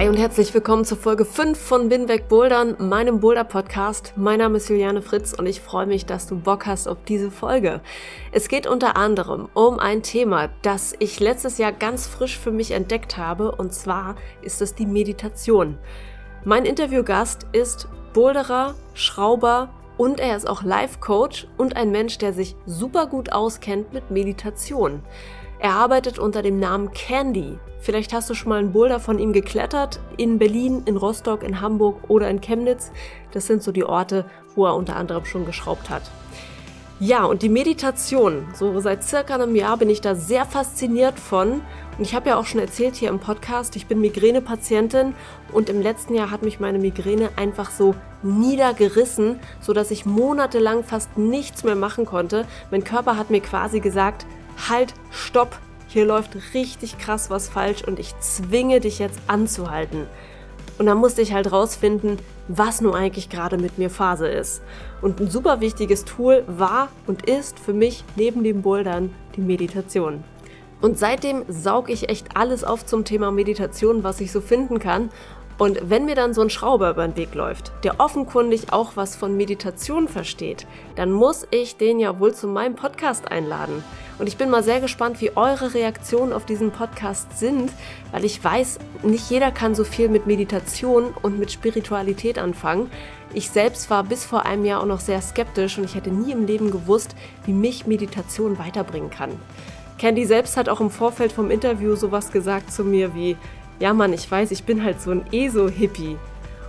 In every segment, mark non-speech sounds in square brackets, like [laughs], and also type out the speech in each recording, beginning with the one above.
Hi und herzlich willkommen zur Folge 5 von Binweg Bouldern, meinem Boulder-Podcast. Mein Name ist Juliane Fritz und ich freue mich, dass du Bock hast auf diese Folge. Es geht unter anderem um ein Thema, das ich letztes Jahr ganz frisch für mich entdeckt habe und zwar ist es die Meditation. Mein Interviewgast ist Boulderer, Schrauber und er ist auch Life-Coach und ein Mensch, der sich super gut auskennt mit Meditation. Er arbeitet unter dem Namen Candy. Vielleicht hast du schon mal einen Boulder von ihm geklettert. In Berlin, in Rostock, in Hamburg oder in Chemnitz. Das sind so die Orte, wo er unter anderem schon geschraubt hat. Ja, und die Meditation. So seit circa einem Jahr bin ich da sehr fasziniert von. Und ich habe ja auch schon erzählt hier im Podcast, ich bin Migränepatientin und im letzten Jahr hat mich meine Migräne einfach so niedergerissen, sodass ich monatelang fast nichts mehr machen konnte. Mein Körper hat mir quasi gesagt, halt, stopp, hier läuft richtig krass was falsch und ich zwinge dich jetzt anzuhalten. Und dann musste ich halt rausfinden, was nun eigentlich gerade mit mir Phase ist. Und ein super wichtiges Tool war und ist für mich neben dem Bouldern die Meditation. Und seitdem saug ich echt alles auf zum Thema Meditation, was ich so finden kann und wenn mir dann so ein Schrauber über den Weg läuft, der offenkundig auch was von Meditation versteht, dann muss ich den ja wohl zu meinem Podcast einladen. Und ich bin mal sehr gespannt, wie eure Reaktionen auf diesen Podcast sind, weil ich weiß, nicht jeder kann so viel mit Meditation und mit Spiritualität anfangen. Ich selbst war bis vor einem Jahr auch noch sehr skeptisch und ich hätte nie im Leben gewusst, wie mich Meditation weiterbringen kann. Candy selbst hat auch im Vorfeld vom Interview sowas gesagt zu mir wie, ja Mann, ich weiß, ich bin halt so ein ESO-Hippie.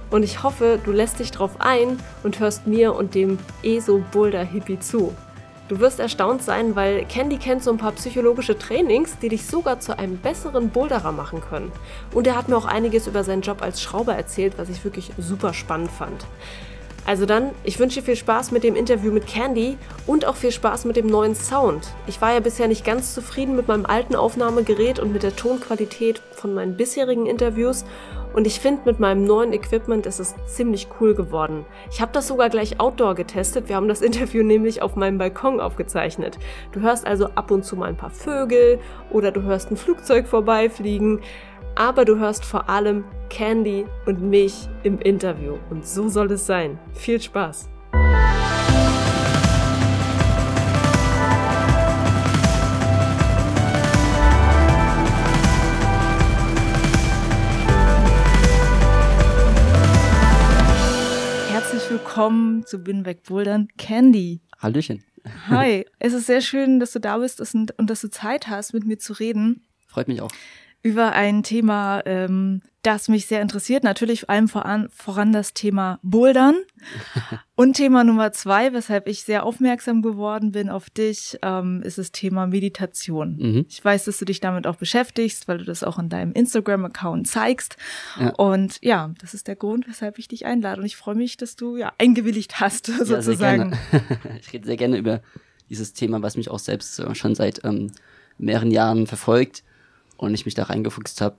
Und ich hoffe, du lässt dich drauf ein und hörst mir und dem ESO-Boulder-Hippie zu. Du wirst erstaunt sein, weil Candy kennt so ein paar psychologische Trainings, die dich sogar zu einem besseren Boulderer machen können. Und er hat mir auch einiges über seinen Job als Schrauber erzählt, was ich wirklich super spannend fand. Also dann, ich wünsche dir viel Spaß mit dem Interview mit Candy und auch viel Spaß mit dem neuen Sound. Ich war ja bisher nicht ganz zufrieden mit meinem alten Aufnahmegerät und mit der Tonqualität von meinen bisherigen Interviews und ich finde, mit meinem neuen Equipment ist es ziemlich cool geworden. Ich habe das sogar gleich outdoor getestet. Wir haben das [laughs] Interview nämlich auf meinem Balkon aufgezeichnet. Du hörst also ab und zu mal ein paar Vögel oder du hörst ein Flugzeug vorbeifliegen aber du hörst vor allem Candy und mich im Interview. Und so soll es sein. Viel Spaß! Herzlich willkommen zu Binweg Bouldern, Candy. Hallöchen. Hi, [laughs] es ist sehr schön, dass du da bist und dass du Zeit hast, mit mir zu reden. Freut mich auch über ein Thema, ähm, das mich sehr interessiert. Natürlich vor allem voran, voran das Thema Bouldern. [laughs] Und Thema Nummer zwei, weshalb ich sehr aufmerksam geworden bin auf dich, ähm, ist das Thema Meditation. Mhm. Ich weiß, dass du dich damit auch beschäftigst, weil du das auch in deinem Instagram-Account zeigst. Ja. Und ja, das ist der Grund, weshalb ich dich einlade. Und ich freue mich, dass du ja eingewilligt hast, [laughs] ja, sozusagen. [laughs] ich rede sehr gerne über dieses Thema, was mich auch selbst schon seit ähm, mehreren Jahren verfolgt und ich mich da reingefuchst habe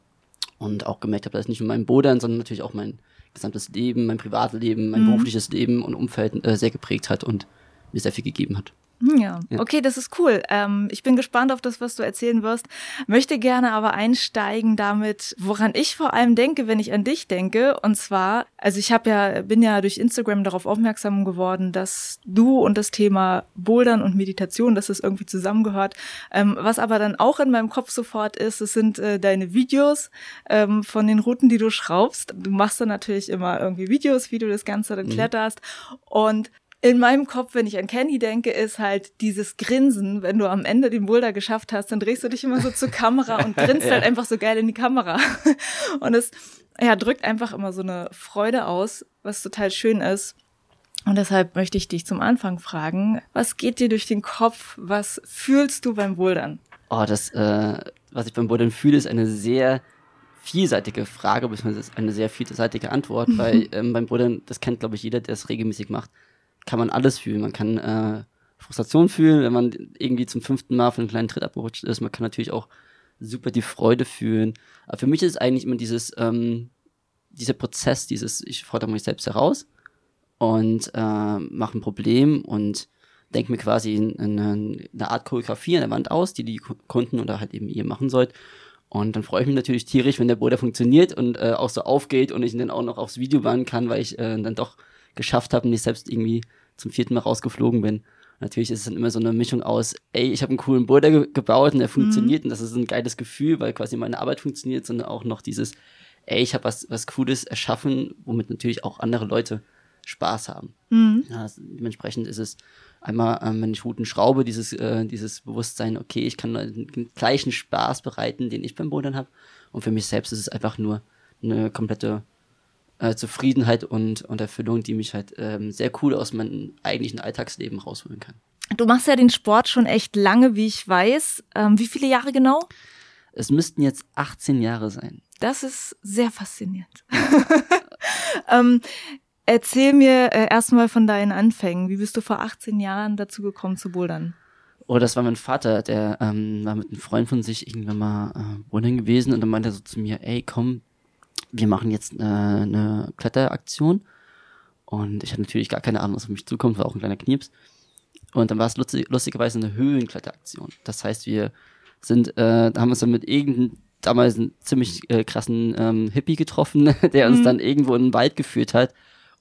und auch gemerkt habe, dass nicht nur mein Bodern, sondern natürlich auch mein gesamtes Leben, mein Privatleben, mein mhm. berufliches Leben und Umfeld äh, sehr geprägt hat und mir sehr viel gegeben hat. Ja. ja. okay, das ist cool. Ähm, ich bin gespannt auf das, was du erzählen wirst. Möchte gerne aber einsteigen damit, woran ich vor allem denke, wenn ich an dich denke. Und zwar, also ich habe ja, bin ja durch Instagram darauf aufmerksam geworden, dass du und das Thema Bouldern und Meditation, dass das irgendwie zusammengehört. Ähm, was aber dann auch in meinem Kopf sofort ist, es sind äh, deine Videos ähm, von den Routen, die du schraubst. Du machst dann natürlich immer irgendwie Videos, wie du das Ganze dann mhm. kletterst. Und in meinem Kopf, wenn ich an Candy denke, ist halt dieses Grinsen, wenn du am Ende den Boulder geschafft hast, dann drehst du dich immer so zur Kamera und [laughs] grinst ja. halt einfach so geil in die Kamera. [laughs] Und es ja, drückt einfach immer so eine Freude aus, was total schön ist. Und deshalb möchte ich dich zum Anfang fragen, was geht dir durch den Kopf? Was fühlst du beim Bouldern? Oh, das, äh, was ich beim Bouldern fühle, ist eine sehr vielseitige Frage, beziehungsweise eine sehr vielseitige Antwort, [laughs] weil ähm, beim Bouldern, das kennt, glaube ich, jeder, der es regelmäßig macht, kann man alles fühlen. Man kann äh, Frustration fühlen, wenn man irgendwie zum fünften Mal von einem kleinen Tritt abgerutscht ist. Man kann natürlich auch super die Freude fühlen. Aber für mich ist es eigentlich immer dieses, ähm, dieser Prozess, dieses, ich fordere mich selbst heraus und äh, mache ein Problem und denke mir quasi eine, eine Art Choreografie an der Wand aus, die die Kunden oder halt eben ihr machen sollt. Und dann freue ich mich natürlich tierisch, wenn der Boulder funktioniert und äh, auch so aufgeht und ich ihn dann auch noch aufs Video bannen kann, weil ich äh, dann doch geschafft habe und ich selbst irgendwie zum vierten Mal rausgeflogen bin. Natürlich ist es dann immer so eine Mischung aus, ey, ich habe einen coolen Boulder ge gebaut und der funktioniert mhm. und das ist ein geiles Gefühl, weil quasi meine Arbeit funktioniert, sondern auch noch dieses, ey, ich habe was, was Cooles erschaffen, womit natürlich auch andere Leute Spaß haben. Mhm. Ja, dementsprechend ist es einmal, ähm, wenn ich Routen schraube, dieses, äh, dieses Bewusstsein, okay, ich kann den gleichen Spaß bereiten, den ich beim Bouldern habe. Und für mich selbst ist es einfach nur eine komplette äh, Zufriedenheit und, und Erfüllung, die mich halt ähm, sehr cool aus meinem eigentlichen Alltagsleben rausholen kann. Du machst ja den Sport schon echt lange, wie ich weiß. Ähm, wie viele Jahre genau? Es müssten jetzt 18 Jahre sein. Das ist sehr faszinierend. [laughs] ähm, Erzähl mir äh, erstmal von deinen Anfängen. Wie bist du vor 18 Jahren dazu gekommen zu bouldern? Oh, das war mein Vater, der ähm, war mit einem Freund von sich irgendwann mal äh, bouldern gewesen und dann meinte er so zu mir, ey, komm, wir machen jetzt äh, eine Kletteraktion. Und ich hatte natürlich gar keine Ahnung, was auf mich zukommt, war auch ein kleiner Knieps. Und dann war es lustig, lustigerweise eine Höhenkletteraktion. Das heißt, wir sind, äh, haben uns dann mit irgendeinem damals einen ziemlich äh, krassen ähm, Hippie getroffen, [laughs] der uns mhm. dann irgendwo in den Wald geführt hat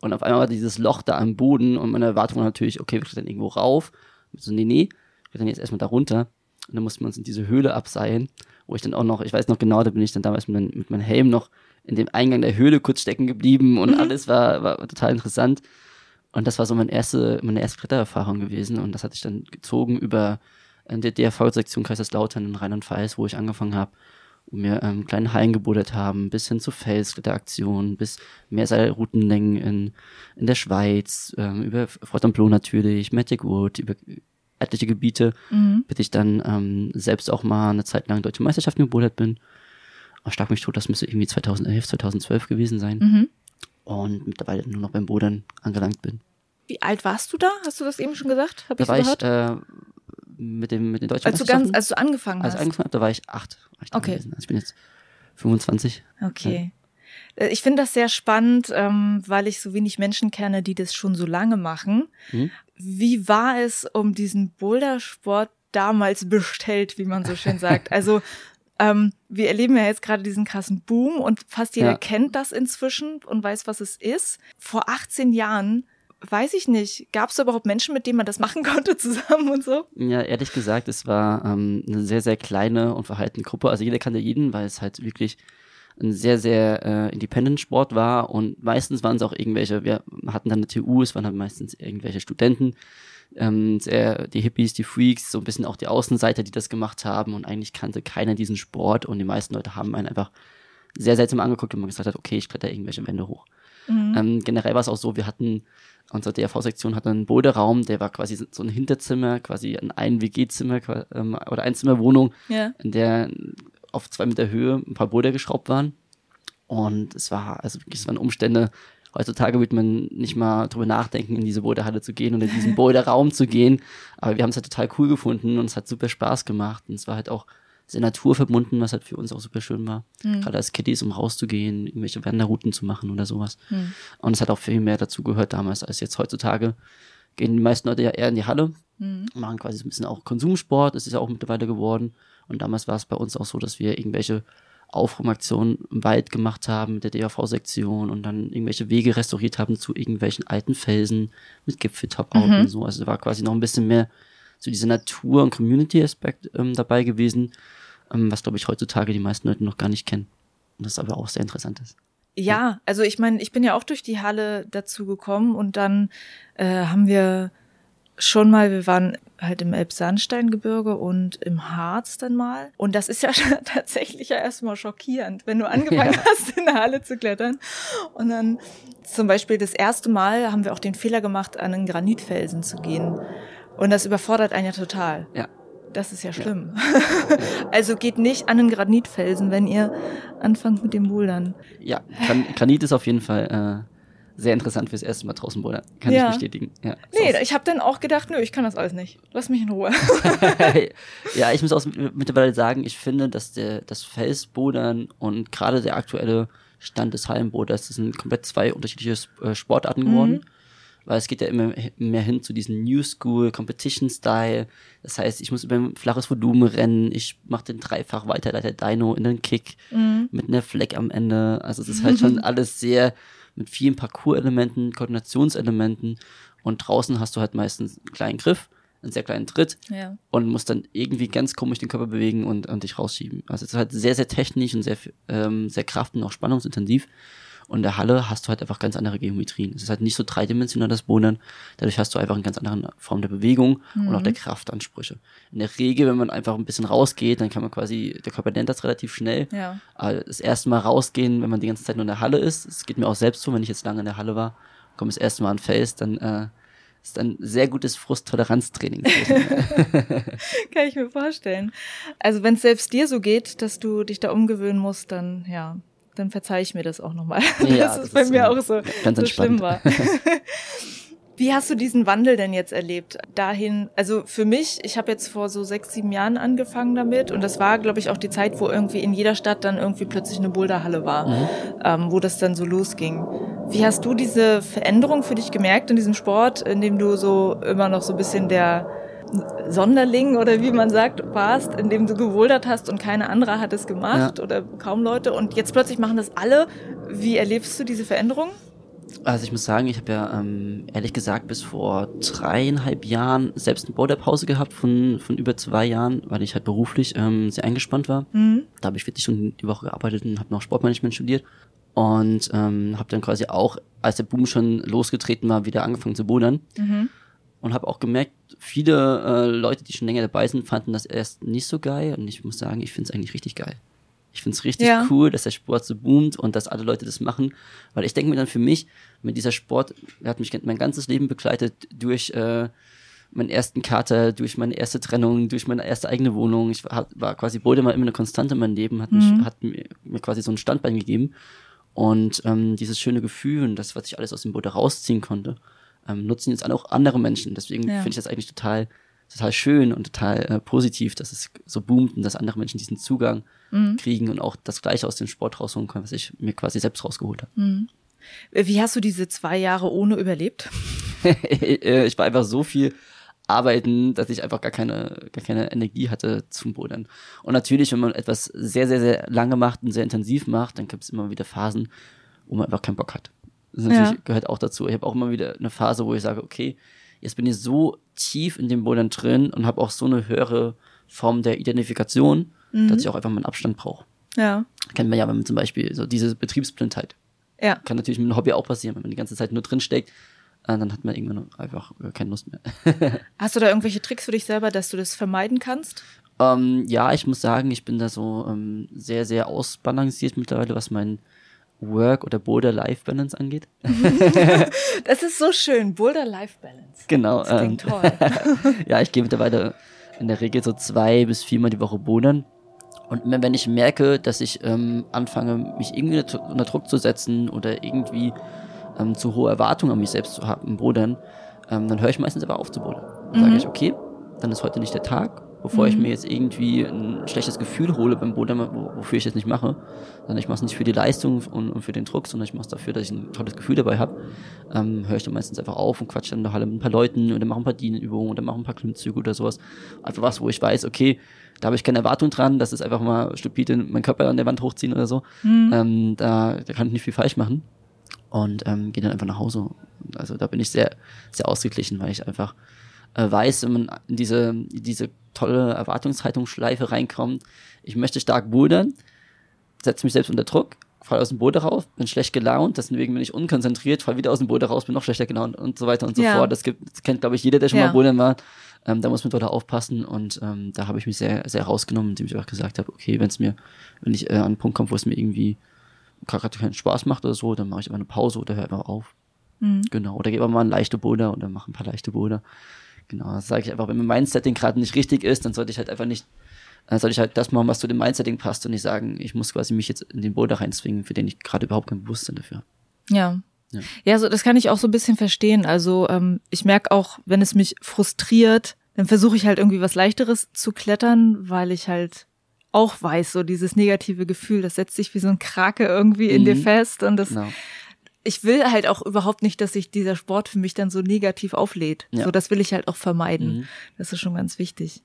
und auf einmal war dieses Loch da am Boden und meine Erwartung war natürlich, okay, wir klettern irgendwo rauf. So, nee, nee, wir klettern jetzt erstmal da runter. Und dann mussten wir uns in diese Höhle abseilen, wo ich dann auch noch, ich weiß noch genau, da bin ich dann damals mit, mein, mit meinem Helm noch in dem Eingang der Höhle kurz stecken geblieben und mhm. alles war, war total interessant. Und das war so meine erste, meine erste Klettererfahrung gewesen. Und das hatte ich dann gezogen über äh, der DRV-Sektion Kaiserslautern in Rheinland-Pfalz, wo ich angefangen habe wo wir ähm, kleine Hallen gebuddelt haben, bis hin zu Felskletteraktionen, bis Meerseilroutenlängen in, in der Schweiz, ähm, über Fontainebleau natürlich, Magic Wood, über etliche Gebiete, mhm. bis ich dann ähm, selbst auch mal eine Zeit lang deutsche Meisterschaften gebuddelt bin. Ich schlag mich tot, das müsste irgendwie 2011, 2012 gewesen sein. Mhm. Und mittlerweile nur noch beim Bodern angelangt bin. Wie alt warst du da? Hast du das eben schon gesagt? Hab da war gehört? ich äh, mit dem mit den deutschen als du ganz als du angefangen als hast. Als ich angefangen habe, da war ich acht. War ich okay. Also ich bin jetzt 25. Okay. Ja. Äh, ich finde das sehr spannend, ähm, weil ich so wenig Menschen kenne, die das schon so lange machen. Hm? Wie war es um diesen Bouldersport damals bestellt, wie man so schön sagt? Also [laughs] ähm, wir erleben ja jetzt gerade diesen krassen Boom und fast jeder ja. kennt das inzwischen und weiß, was es ist. Vor 18 Jahren weiß ich nicht. Gab es überhaupt Menschen, mit denen man das machen [laughs] konnte zusammen und so? Ja, ehrlich gesagt, es war ähm, eine sehr, sehr kleine und verhaltene Gruppe. Also jeder kannte jeden, weil es halt wirklich ein sehr, sehr äh, Independent-Sport war und meistens waren es auch irgendwelche, wir hatten dann eine TU, es waren dann meistens irgendwelche Studenten, ähm, sehr, die Hippies, die Freaks, so ein bisschen auch die Außenseiter, die das gemacht haben und eigentlich kannte keiner diesen Sport und die meisten Leute haben einen einfach sehr seltsam angeguckt und man gesagt hat, okay, ich kletter irgendwelche Wände hoch. Mhm. Ähm, generell war es auch so, wir hatten unsere DRV-Sektion hat einen Boderaum, der war quasi so ein Hinterzimmer, quasi ein WG-Zimmer ähm, oder Einzimmerwohnung, ja. in der auf zwei Meter Höhe ein paar Boulder geschraubt waren. Und es war, also wirklich, es waren Umstände, heutzutage wird man nicht mal drüber nachdenken, in diese Boulderhalle zu gehen oder in diesen Boulderraum zu gehen. Aber wir haben es halt total cool gefunden und es hat super Spaß gemacht. Und es war halt auch sehr naturverbunden, was halt für uns auch super schön war. Mhm. Gerade als Kitties, um rauszugehen, irgendwelche Wanderrouten zu machen oder sowas. Mhm. Und es hat auch viel mehr dazu gehört damals als jetzt heutzutage. Gehen die meisten Leute ja eher in die Halle, mhm. machen quasi so ein bisschen auch Konsumsport, das ist ja auch mittlerweile geworden. Und damals war es bei uns auch so, dass wir irgendwelche Aufräumaktionen im Wald gemacht haben mit der DAV-Sektion und dann irgendwelche Wege restauriert haben zu irgendwelchen alten Felsen mit Gipfeltop-Out mhm. und so. Also da war quasi noch ein bisschen mehr so dieser Natur- und Community-Aspekt ähm, dabei gewesen, ähm, was glaube ich heutzutage die meisten Leute noch gar nicht kennen. Und das aber auch sehr interessant ist. Ja, also ich meine, ich bin ja auch durch die Halle dazu gekommen und dann äh, haben wir schon mal, wir waren halt im Elbsandsteingebirge und im Harz dann mal. Und das ist ja [laughs] tatsächlich ja erstmal schockierend, wenn du angefangen [laughs] ja. hast, in der Halle zu klettern. Und dann zum Beispiel das erste Mal haben wir auch den Fehler gemacht, an einen Granitfelsen zu gehen. Und das überfordert einen ja total. Ja. Das ist ja schlimm. Ja. [laughs] also geht nicht an einen Granitfelsen, wenn ihr anfangt mit dem Bouldern. Ja, Granit ist auf jeden Fall äh, sehr interessant fürs erste Mal draußen bouldern. Kann ja. ich bestätigen. Ja, nee, ich habe dann auch gedacht, nö, ich kann das alles nicht. Lass mich in Ruhe. [laughs] ja, ich muss auch mittlerweile sagen, ich finde, dass der, das Felsbouldern und gerade der aktuelle Stand des Hallenboulders, das sind komplett zwei unterschiedliche äh, Sportarten geworden. Mhm weil es geht ja immer mehr hin zu diesem New School Competition Style. Das heißt, ich muss über ein flaches Volumen rennen, ich mache den dreifach Weiterleiter Dino in den Kick mhm. mit einer Fleck am Ende. Also es ist halt schon [laughs] alles sehr mit vielen Parcours-Elementen, Koordinationselementen und draußen hast du halt meistens einen kleinen Griff, einen sehr kleinen Tritt ja. und musst dann irgendwie ganz komisch den Körper bewegen und, und dich rausschieben. Also es ist halt sehr, sehr technisch und sehr, ähm, sehr kraft- und auch spannungsintensiv. Und in der Halle hast du halt einfach ganz andere Geometrien. Es ist halt nicht so dreidimensional das Bohnen. Dadurch hast du einfach eine ganz andere Form der Bewegung mhm. und auch der mhm. Kraftansprüche. In der Regel, wenn man einfach ein bisschen rausgeht, dann kann man quasi, der Körper lernt das relativ schnell. Ja. Aber das erste Mal rausgehen, wenn man die ganze Zeit nur in der Halle ist, es geht mir auch selbst so, wenn ich jetzt lange in der Halle war, komme das erste Mal an Face, dann äh, ist ein sehr gutes Frusttoleranztraining. [laughs] [laughs] Kann ich mir vorstellen. Also wenn es selbst dir so geht, dass du dich da umgewöhnen musst, dann ja, dann verzeih ich mir das auch nochmal, ja, dass [laughs] das es bei mir auch so, so schlimm war. [laughs] Wie hast du diesen Wandel denn jetzt erlebt? Dahin, also für mich, ich habe jetzt vor so sechs, sieben Jahren angefangen damit und das war, glaube ich, auch die Zeit, wo irgendwie in jeder Stadt dann irgendwie plötzlich eine Boulderhalle war, mhm. ähm, wo das dann so losging. Wie hast du diese Veränderung für dich gemerkt in diesem Sport, in dem du so immer noch so ein bisschen der Sonderling oder wie man sagt, warst, in dem du gewuldert hast und keine andere hat es gemacht ja. oder kaum Leute und jetzt plötzlich machen das alle. Wie erlebst du diese Veränderung? Also ich muss sagen, ich habe ja ähm, ehrlich gesagt bis vor dreieinhalb Jahren selbst eine Boulderpause gehabt von, von über zwei Jahren, weil ich halt beruflich ähm, sehr eingespannt war. Mhm. Da habe ich 40 Stunden die Woche gearbeitet und habe noch Sportmanagement studiert. Und ähm, habe dann quasi auch, als der Boom schon losgetreten war, wieder angefangen zu bouldern. Mhm und habe auch gemerkt, viele äh, Leute, die schon länger dabei sind, fanden das erst nicht so geil und ich muss sagen, ich finde es eigentlich richtig geil. Ich finde es richtig ja. cool, dass der Sport so boomt und dass alle Leute das machen, weil ich denke mir dann für mich, mit dieser Sport der hat mich mein ganzes Leben begleitet durch äh, meinen ersten Kater, durch meine erste Trennung, durch meine erste eigene Wohnung. Ich war, war quasi mal immer eine Konstante in meinem Leben, hat, mich, mhm. hat mir, mir quasi so ein Standbein gegeben und ähm, dieses schöne Gefühl und das, was ich alles aus dem Bode rausziehen konnte, ähm, nutzen jetzt auch andere Menschen. Deswegen ja. finde ich das eigentlich total, total schön und total äh, positiv, dass es so boomt und dass andere Menschen diesen Zugang mhm. kriegen und auch das Gleiche aus dem Sport rausholen können, was ich mir quasi selbst rausgeholt habe. Mhm. Wie hast du diese zwei Jahre ohne überlebt? [laughs] Äh, ich war einfach so viel arbeiten, dass ich einfach gar keine, gar keine Energie hatte zum Bodern. Und natürlich, wenn man etwas sehr, sehr, sehr lange macht und sehr intensiv macht, dann gibt es immer wieder Phasen, wo man einfach keinen Bock hat. Das natürlich ja. gehört auch dazu. Ich habe auch immer wieder eine Phase, wo ich sage, okay, jetzt bin ich so tief in dem Bouldern drin und habe auch so eine höhere Form der Identifikation, mhm. dass ich auch einfach mal einen Abstand brauche. Ja. Kennt man ja, wenn man zum Beispiel so diese Betriebsblindheit. Ja. Kann natürlich mit einem Hobby auch passieren, wenn man die ganze Zeit nur drin steckt, äh, dann hat man irgendwann einfach äh, keine Lust mehr. [laughs] Hast du da irgendwelche Tricks für dich selber, dass du das vermeiden kannst? Ähm, ja, ich muss sagen, ich bin da so ähm, sehr, sehr ausbalanciert mittlerweile, was mein Work- oder Boulder-Life-Balance angeht. [laughs] das ist so schön, Boulder-Life-Balance. Genau. Das klingt ähm, toll. [laughs] ja, ich gehe mittlerweile in der Regel so zwei bis viermal die Woche bouldern. Und immer wenn ich merke, dass ich ähm, anfange, mich irgendwie unter Druck zu setzen oder irgendwie ähm, zu hohe Erwartungen an mich selbst zu haben Bouldern, ähm, dann höre ich meistens aber auf zu bouldern. Dann mhm. sage ich, okay, dann ist heute nicht der Tag bevor mhm. ich mir jetzt irgendwie ein schlechtes Gefühl hole beim Boden, wofür ich das nicht mache. Sondern ich mache es nicht für die Leistung und, und, für den Druck, sondern ich mache es dafür, dass ich ein tolles Gefühl dabei habe. Ähm, höre ich dann meistens einfach auf und quatsche dann in der Halle mit ein paar Leuten oder mache ein paar Dienenübungen oder mache ein paar Klimmzüge oder sowas. Einfach was, wo ich weiß, okay, da habe ich keine Erwartung dran, das ist einfach mal stupide meinen Körper an der Wand hochziehen oder so. Mhm. Ähm, da, da kann ich nicht viel falsch machen. Und ähm, gehe dann einfach nach Hause. Also da bin ich sehr, sehr ausgeglichen, weil ich einfach äh, weiß, wenn man in diese, diese tolle Erwartungshaltungsschleife reinkommt, ich möchte stark bouldern, setze mich selbst unter Druck fall aus dem Boot raus, bin schlecht gelaunt, deswegen bin ich unkonzentriert, fall wieder aus dem Boot raus, bin noch schlechter gelaunt und so weiter und so Ja. fort. Das, gibt, das kennt, glaube ich, jeder, der schon Ja. mal Bouldern war. Ähm, da muss man dort aufpassen und ähm, da habe ich mich sehr, sehr rausgenommen, indem ich auch gesagt habe, okay, wenn es mir, wenn ich äh, an einen Punkt komme, wo es mir irgendwie gerade keinen Spaß macht oder so, dann mache ich einfach eine Pause oder höre einfach auf. Mhm. Genau. Oder gebe mal ein leichte Boulder oder mache ein paar leichte Boulder. Genau, das sage ich einfach, wenn mein Mindsetting gerade nicht richtig ist, dann sollte ich halt einfach nicht, dann sollte ich halt das machen, was zu dem Mindsetting passt und nicht sagen, ich muss quasi mich jetzt in den Boulder reinzwingen, für den ich gerade überhaupt kein Bewusstsein dafür habe. Ja. Ja. Ja, so das kann ich auch so ein bisschen verstehen. Also ähm, ich merke auch, wenn es mich frustriert, dann versuche ich halt irgendwie was leichteres zu klettern, weil ich halt auch weiß, so dieses negative Gefühl, das setzt sich wie so ein Krake irgendwie in Mhm. dir fest und das Genau. Ich will halt auch überhaupt nicht, dass sich dieser Sport für mich dann so negativ auflädt. Ja. So, das will ich halt auch vermeiden. Mhm. Das ist schon ganz wichtig.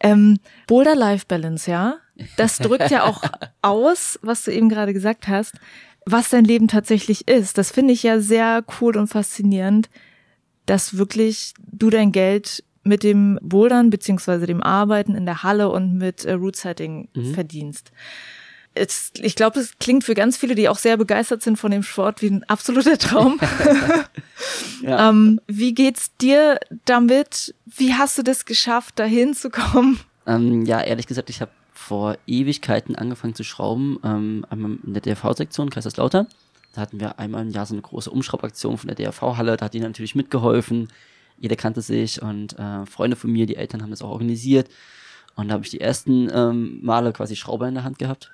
Ähm, Boulder-Life-Balance, ja, das drückt ja auch [laughs] aus, was du eben gerade gesagt hast, was dein Leben tatsächlich ist. Das finde ich ja sehr cool und faszinierend, dass wirklich du dein Geld mit dem Bouldern beziehungsweise dem Arbeiten in der Halle und mit äh, Root-Setting Mhm. verdienst es, ich glaube, das klingt für ganz viele, die auch sehr begeistert sind von dem Sport, wie ein absoluter Traum. [laughs] Ja. [laughs] ähm, wie geht's dir damit? Wie hast du das geschafft, dahin zu kommen? Ähm, ja, ehrlich gesagt, ich habe vor Ewigkeiten angefangen zu schrauben, ähm, einmal in der DRV-Sektion Kaiserslautern. Da hatten wir einmal im Jahr so eine große Umschraubaktion von der DRV-Halle, da hat die natürlich mitgeholfen. Jeder kannte sich und äh, Freunde von mir, die Eltern haben das auch organisiert. Und da habe ich die ersten ähm, Male quasi Schrauber in der Hand gehabt.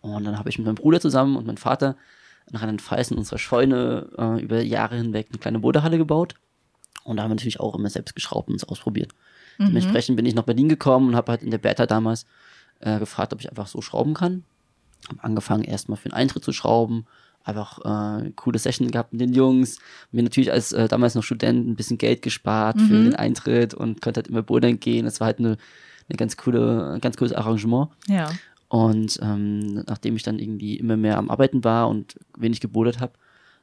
Und dann habe ich mit meinem Bruder zusammen und meinem Vater nach einem Pfalz in unserer Scheune äh, über Jahre hinweg eine kleine Bodehalle gebaut. Und da haben wir natürlich auch immer selbst geschraubt und es ausprobiert. Dementsprechend bin ich nach Berlin gekommen und habe halt in der Beta damals äh, gefragt, ob ich einfach so schrauben kann. Hab angefangen erstmal für den Eintritt zu schrauben, einfach äh, coole Session gehabt mit den Jungs. Mir natürlich als äh, damals noch Student ein bisschen Geld gespart für den Eintritt und konnte halt immer bouldern gehen. Das war halt eine, eine ganz coole, ein ganz cooles Arrangement. Ja. Und ähm, nachdem ich dann irgendwie immer mehr am Arbeiten war und wenig gebouldert habe,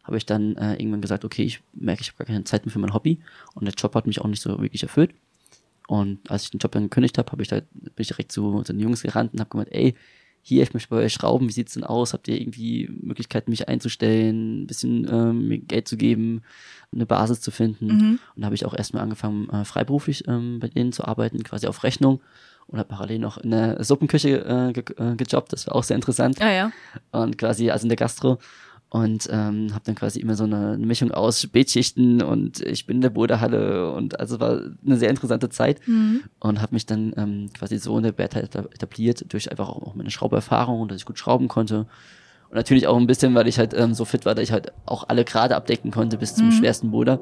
habe ich dann äh, irgendwann gesagt, okay, ich merke, ich habe gar keine Zeit mehr für mein Hobby und der Job hat mich auch nicht so wirklich erfüllt. Und als ich den Job dann gekündigt habe, habe ich da, bin ich direkt zu, zu den Jungs gerannt und habe gemeint, ey, hier, ich möchte bei euch schrauben, wie sieht's denn aus? Habt ihr irgendwie Möglichkeiten, mich einzustellen, ein bisschen ähm, mir Geld zu geben, eine Basis zu finden? Und da habe ich auch erstmal angefangen, äh, freiberuflich ähm, bei denen zu arbeiten, quasi auf Rechnung und habe parallel noch in der Suppenküche äh, ge äh, gejobbt, das war auch sehr interessant Ah ja. und quasi, also in der Gastro. Und ähm, habe dann quasi immer so eine, eine Mischung aus Spätschichten und ich bin in der Bodehalle und also war eine sehr interessante Zeit und habe mich dann ähm, quasi so in der Beta eta- etabliert durch einfach auch, auch meine Schrauberfahrung dass ich gut schrauben konnte. Und natürlich auch ein bisschen, weil ich halt ähm, so fit war, dass ich halt auch alle Grade abdecken konnte bis zum schwersten Boulder,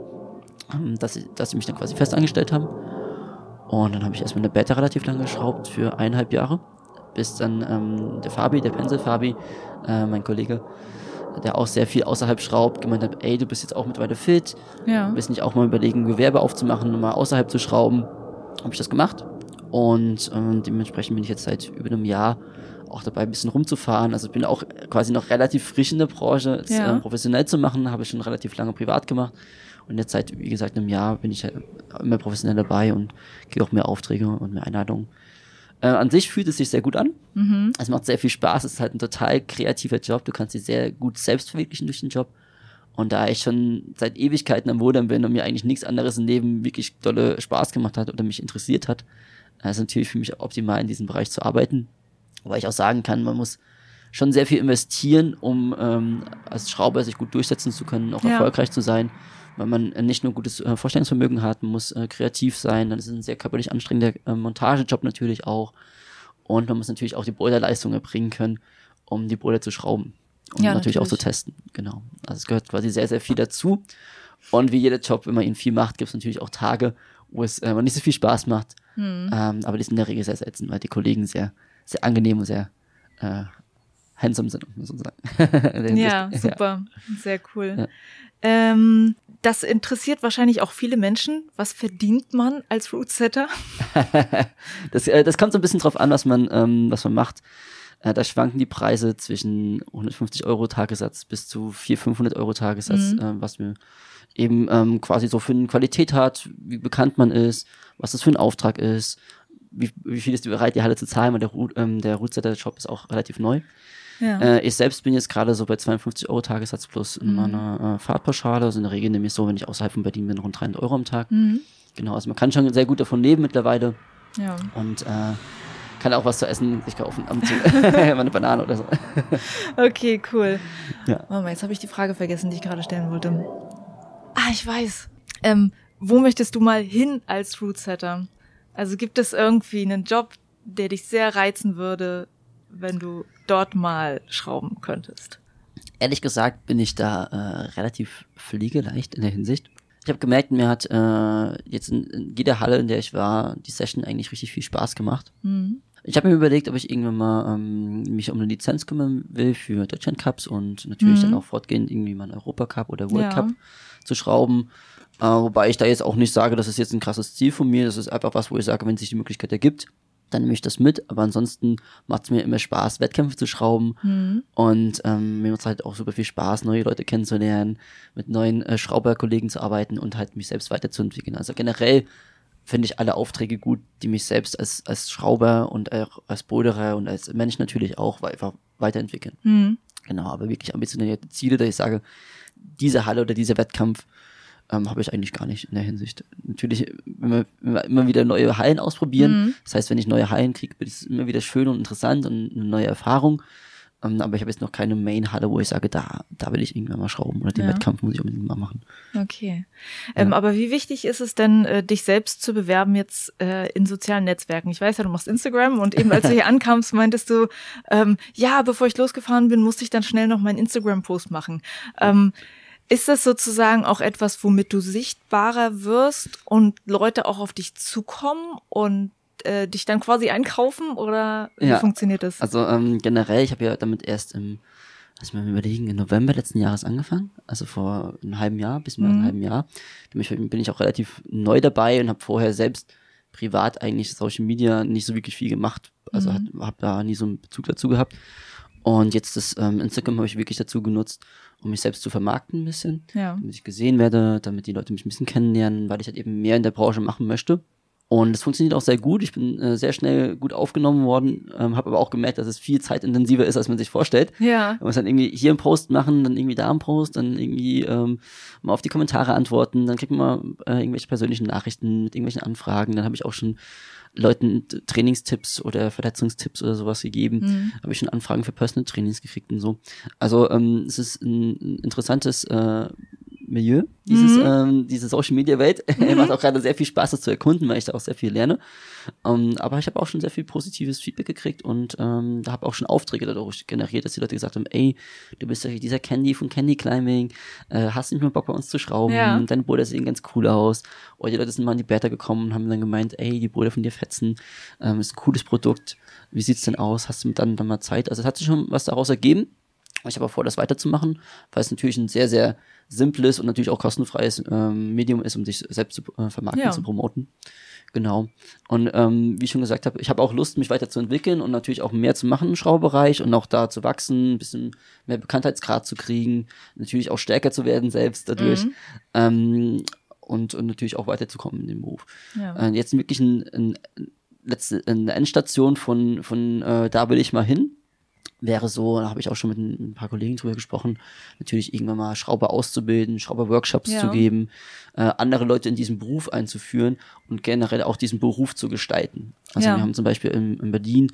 ähm, dass, ich, dass sie mich dann quasi fest angestellt haben. Und dann habe ich erstmal in der Beta relativ lange geschraubt, für eineinhalb Jahre, bis dann ähm, der Fabi, der Pencil Fabi, äh, mein Kollege, der auch sehr viel außerhalb schraubt, gemeint hat, ey, du bist jetzt auch mittlerweile fit, Ja. willst nicht auch mal überlegen, Gewerbe aufzumachen und mal außerhalb zu schrauben. Habe ich das gemacht. Und ähm, dementsprechend bin ich jetzt seit über einem Jahr auch dabei, ein bisschen rumzufahren. Also ich bin auch quasi noch relativ frisch in der Branche. Ja. ähm, professionell zu machen, habe ich schon relativ lange privat gemacht. Und jetzt seit, wie gesagt, einem Jahr bin ich halt immer professionell dabei und kriege auch mehr Aufträge und mehr Einladungen. Äh, an sich fühlt es sich sehr gut an. Es macht sehr viel Spaß. Es ist halt ein total kreativer Job. Du kannst dich sehr gut selbst verwirklichen durch den Job. Und da ich schon seit Ewigkeiten am Bodern bin und mir eigentlich nichts anderes im Leben wirklich dolle Spaß gemacht hat oder mich interessiert hat, äh, ist natürlich für mich optimal in diesem Bereich zu arbeiten. Weil ich auch sagen kann, man muss schon sehr viel investieren, um ähm, als Schrauber sich gut durchsetzen zu können, auch Ja. erfolgreich zu sein. Weil man nicht nur gutes äh, Vorstellungsvermögen hat, man muss äh, kreativ sein, dann ist es ein sehr körperlich anstrengender äh, Montagejob natürlich auch. Und man muss natürlich auch die Boilerleistung erbringen können, um die Boiler zu schrauben. Und Ja, natürlich, auch zu natürlich. testen. Genau. Also es gehört quasi sehr, sehr viel dazu. Und wie jeder Job, wenn man ihn viel macht, gibt es natürlich auch Tage, wo es äh, nicht so viel Spaß macht. Hm. Ähm, aber die sind in der Regel sehr selten, weil die Kollegen sehr, sehr angenehm und sehr äh, handsome sind, muss man sagen. [laughs] Ja, super. Sehr cool. Ja. Ähm, das interessiert wahrscheinlich auch viele Menschen. Was verdient man als Rootsetter? [laughs] Das, äh, das kommt so ein bisschen drauf an, was man, ähm, was man macht. Äh, da schwanken die Preise zwischen 150 Euro Tagessatz bis zu 400, 500 Euro Tagessatz, äh, was mir eben ähm, quasi so für eine Qualität hat, wie bekannt man ist, was das für ein Auftrag ist, wie, wie viel ist die bereit, die Halle zu zahlen, weil der, ähm, der Rootsetter-Shop ist auch relativ neu. Ja. Äh, ich selbst bin jetzt gerade so bei 52 Euro Tagessatz plus in Mhm. meiner äh, Fahrtpauschale. Also in der Regel nehme ich so, wenn ich außerhalb von Berlin bin, rund 300 Euro am Tag. Mhm. Genau, also man kann schon sehr gut davon leben mittlerweile Ja. und äh, kann auch was zu essen sich kaufen, ab und zu. [laughs] Mal eine Banane oder so. [laughs] Okay, cool. Ja. Warte mal, jetzt habe ich die Frage vergessen, die ich gerade stellen wollte. Ah, ich weiß. Ähm, wo möchtest du mal hin als Rootsetter? Also gibt es irgendwie einen Job, der dich sehr reizen würde, wenn du dort mal schrauben könntest? Ehrlich gesagt bin ich da äh, relativ fliegeleicht in der Hinsicht. Ich habe gemerkt, mir hat äh, jetzt in, in jeder Halle, in der ich war, die Session eigentlich richtig viel Spaß gemacht. Mhm. Ich habe mir überlegt, ob ich irgendwann mal ähm, mich um eine Lizenz kümmern will für Deutschland Cups und natürlich Mhm. dann auch fortgehend irgendwie mal einen Europacup oder World Ja. Cup zu schrauben. Äh, wobei ich da jetzt auch nicht sage, das ist jetzt ein krasses Ziel von mir. Das ist einfach was, wo ich sage, wenn sich die Möglichkeit ergibt, dann nehme ich das mit. Aber ansonsten macht es mir immer Spaß, Wettkämpfe zu schrauben. Mhm. Und ähm, mir macht es halt auch super viel Spaß, neue Leute kennenzulernen, mit neuen äh, Schrauberkollegen zu arbeiten und halt mich selbst weiterzuentwickeln. Also generell finde ich alle Aufträge gut, die mich selbst als, als Schrauber und auch als Boulderer und als Mensch natürlich auch einfach weiterentwickeln. Mhm. Genau, aber wirklich ambitionierte Ziele, dass ich sage, diese Halle oder dieser Wettkampf ähm, habe ich eigentlich gar nicht in der Hinsicht. Natürlich immer, immer, immer wieder neue Hallen ausprobieren. Mhm. Das heißt, wenn ich neue Hallen kriege, wird es immer wieder schön und interessant und eine neue Erfahrung. Ähm, aber ich habe jetzt noch keine Main-Halle, wo ich sage, da, da will ich irgendwann mal schrauben oder den Ja. Wettkampf muss ich unbedingt mal machen. Okay. Ähm, aber wie wichtig ist es denn, äh, dich selbst zu bewerben jetzt äh, in sozialen Netzwerken? Ich weiß ja, du machst Instagram und eben als du [laughs] hier ankamst, meintest du, ähm, ja, bevor ich losgefahren bin, musste ich dann schnell noch meinen Instagram-Post machen. Ähm, ist das sozusagen auch etwas, womit du sichtbarer wirst und Leute auch auf dich zukommen und äh, dich dann quasi einkaufen oder wie Ja. funktioniert das? Also ähm, generell, ich habe ja damit erst im, lass mich mal überlegen, im November letzten Jahres angefangen, also vor einem halben Jahr, bis mehr als Mhm. einem halben Jahr. Damit bin ich auch relativ neu dabei und habe vorher selbst privat eigentlich Social Media nicht so wirklich viel gemacht. Also Mhm. habe da nie so einen Bezug dazu gehabt. Und jetzt das ähm, Instagram habe ich wirklich dazu genutzt, um mich selbst zu vermarkten ein bisschen, ja. damit ich gesehen werde, damit die Leute mich ein bisschen kennenlernen, weil ich halt eben mehr in der Branche machen möchte. Und es funktioniert auch sehr gut. Ich bin äh, sehr schnell gut aufgenommen worden, ähm, habe aber auch gemerkt, dass es viel zeitintensiver ist, als man sich vorstellt. Ja. Man muss dann irgendwie hier einen Post machen, dann irgendwie da einen Post, dann irgendwie ähm, mal auf die Kommentare antworten, dann kriegt man mal äh, irgendwelche persönlichen Nachrichten mit irgendwelchen Anfragen. Dann habe ich auch schon Leuten Trainingstipps oder Verletzungstipps oder sowas gegeben. Mhm. Habe ich schon Anfragen für Personal Trainings gekriegt und so. Also ähm, es ist ein, ein interessantes äh, Milieu, dieses, Mhm. ähm, diese Social Media Welt. [laughs] Macht auch gerade sehr viel Spaß, das zu erkunden, weil ich da auch sehr viel lerne. Ähm, aber ich habe auch schon sehr viel positives Feedback gekriegt und ähm, da habe auch schon Aufträge dadurch generiert, dass die Leute gesagt haben, ey, du bist ja dieser Candy von Candy Climbing, äh, hast nicht mehr Bock bei uns zu schrauben, Ja. deine Boulder sehen ganz cool aus. Oder die Leute sind mal in die Beta gekommen und haben dann gemeint, ey, die Boulder von dir fetzen, ähm, ist ein cooles Produkt, wie sieht's denn aus, hast du dann, dann mal Zeit? Also es hat sich schon was daraus ergeben. Ich habe auch vor, das weiterzumachen, weil es natürlich ein sehr, sehr simples und natürlich auch kostenfreies ähm, Medium ist, um sich selbst zu äh, vermarkten, Ja. zu promoten. Genau. Und ähm, wie ich schon gesagt habe, ich habe auch Lust, mich weiterzuentwickeln und natürlich auch mehr zu machen im Schraubereich und auch da zu wachsen, ein bisschen mehr Bekanntheitsgrad zu kriegen, natürlich auch stärker zu werden selbst dadurch. Mhm. Ähm, und, und natürlich auch weiterzukommen in dem Beruf. Ja. Äh, jetzt wirklich ein, ein, letzte, eine Endstation von, von äh, da will ich mal hin. Wäre so, da habe ich auch schon mit ein, ein paar Kollegen drüber gesprochen, natürlich irgendwann mal Schrauber auszubilden, Schrauber-Workshops Ja. zu geben, äh, andere Leute in diesen Beruf einzuführen und generell auch diesen Beruf zu gestalten. Also Ja. wir haben zum Beispiel in, in Berlin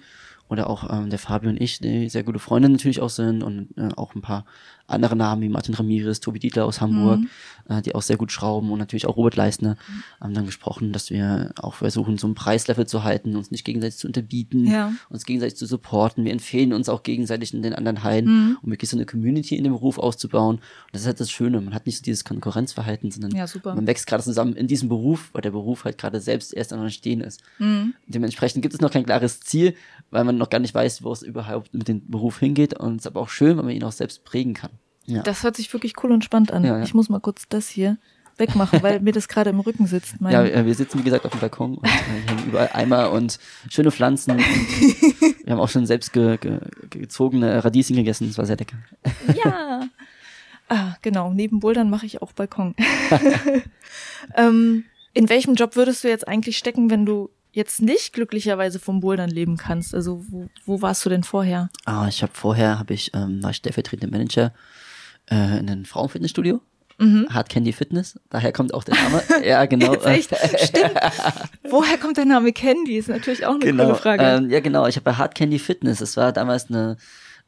oder auch ähm, der Fabio und ich, die sehr gute Freunde natürlich auch sind und äh, auch ein paar andere Namen wie Martin Ramirez, Tobi Dietler aus Hamburg, Mhm. äh, die auch sehr gut schrauben und natürlich auch Robert Leistner haben dann gesprochen, dass wir auch versuchen, so ein Preislevel zu halten, uns nicht gegenseitig zu unterbieten, Ja. uns gegenseitig zu supporten. Wir empfehlen uns auch gegenseitig in den anderen Hallen, Mhm. um wirklich so eine Community in dem Beruf auszubauen. Und das ist halt das Schöne. Man hat nicht so dieses Konkurrenzverhalten, sondern Ja, super. man wächst gerade zusammen in diesem Beruf, weil der Beruf halt gerade selbst erst am Entstehen ist. Mhm. Dementsprechend gibt es noch kein klares Ziel, weil man noch gar nicht weiß, wo es überhaupt mit dem Beruf hingeht. Und es ist aber auch schön, weil man ihn auch selbst prägen kann. Ja. Das hört sich wirklich cool und spannend an. Ja, ja. Ich muss mal kurz das hier wegmachen, weil mir das gerade im Rücken sitzt. Mein, Ja, wir sitzen, wie gesagt, auf dem Balkon und äh, haben überall Eimer und schöne Pflanzen. Und [laughs] wir haben auch schon selbst ge, ge, gezogene Radieschen gegessen. Das war sehr lecker. Ja. [laughs] Ah, genau. Neben Bouldern mache ich auch Balkon. [laughs] ähm, in welchem Job würdest du jetzt eigentlich stecken, wenn du jetzt nicht glücklicherweise vom Bouldern leben kannst. Also wo, wo warst du denn vorher? Ah, ich habe vorher habe ich ähm, war ich stellvertretender Manager äh, in einem Frauenfitnessstudio. Hard Candy Fitness, daher kommt auch der Name. [laughs] ja, genau. Echt? Stimmt. Woher kommt der Name Candy? Ist natürlich auch eine genau. coole Frage. Ähm, ja, genau. Ich habe bei Hard Candy Fitness, das war damals eine,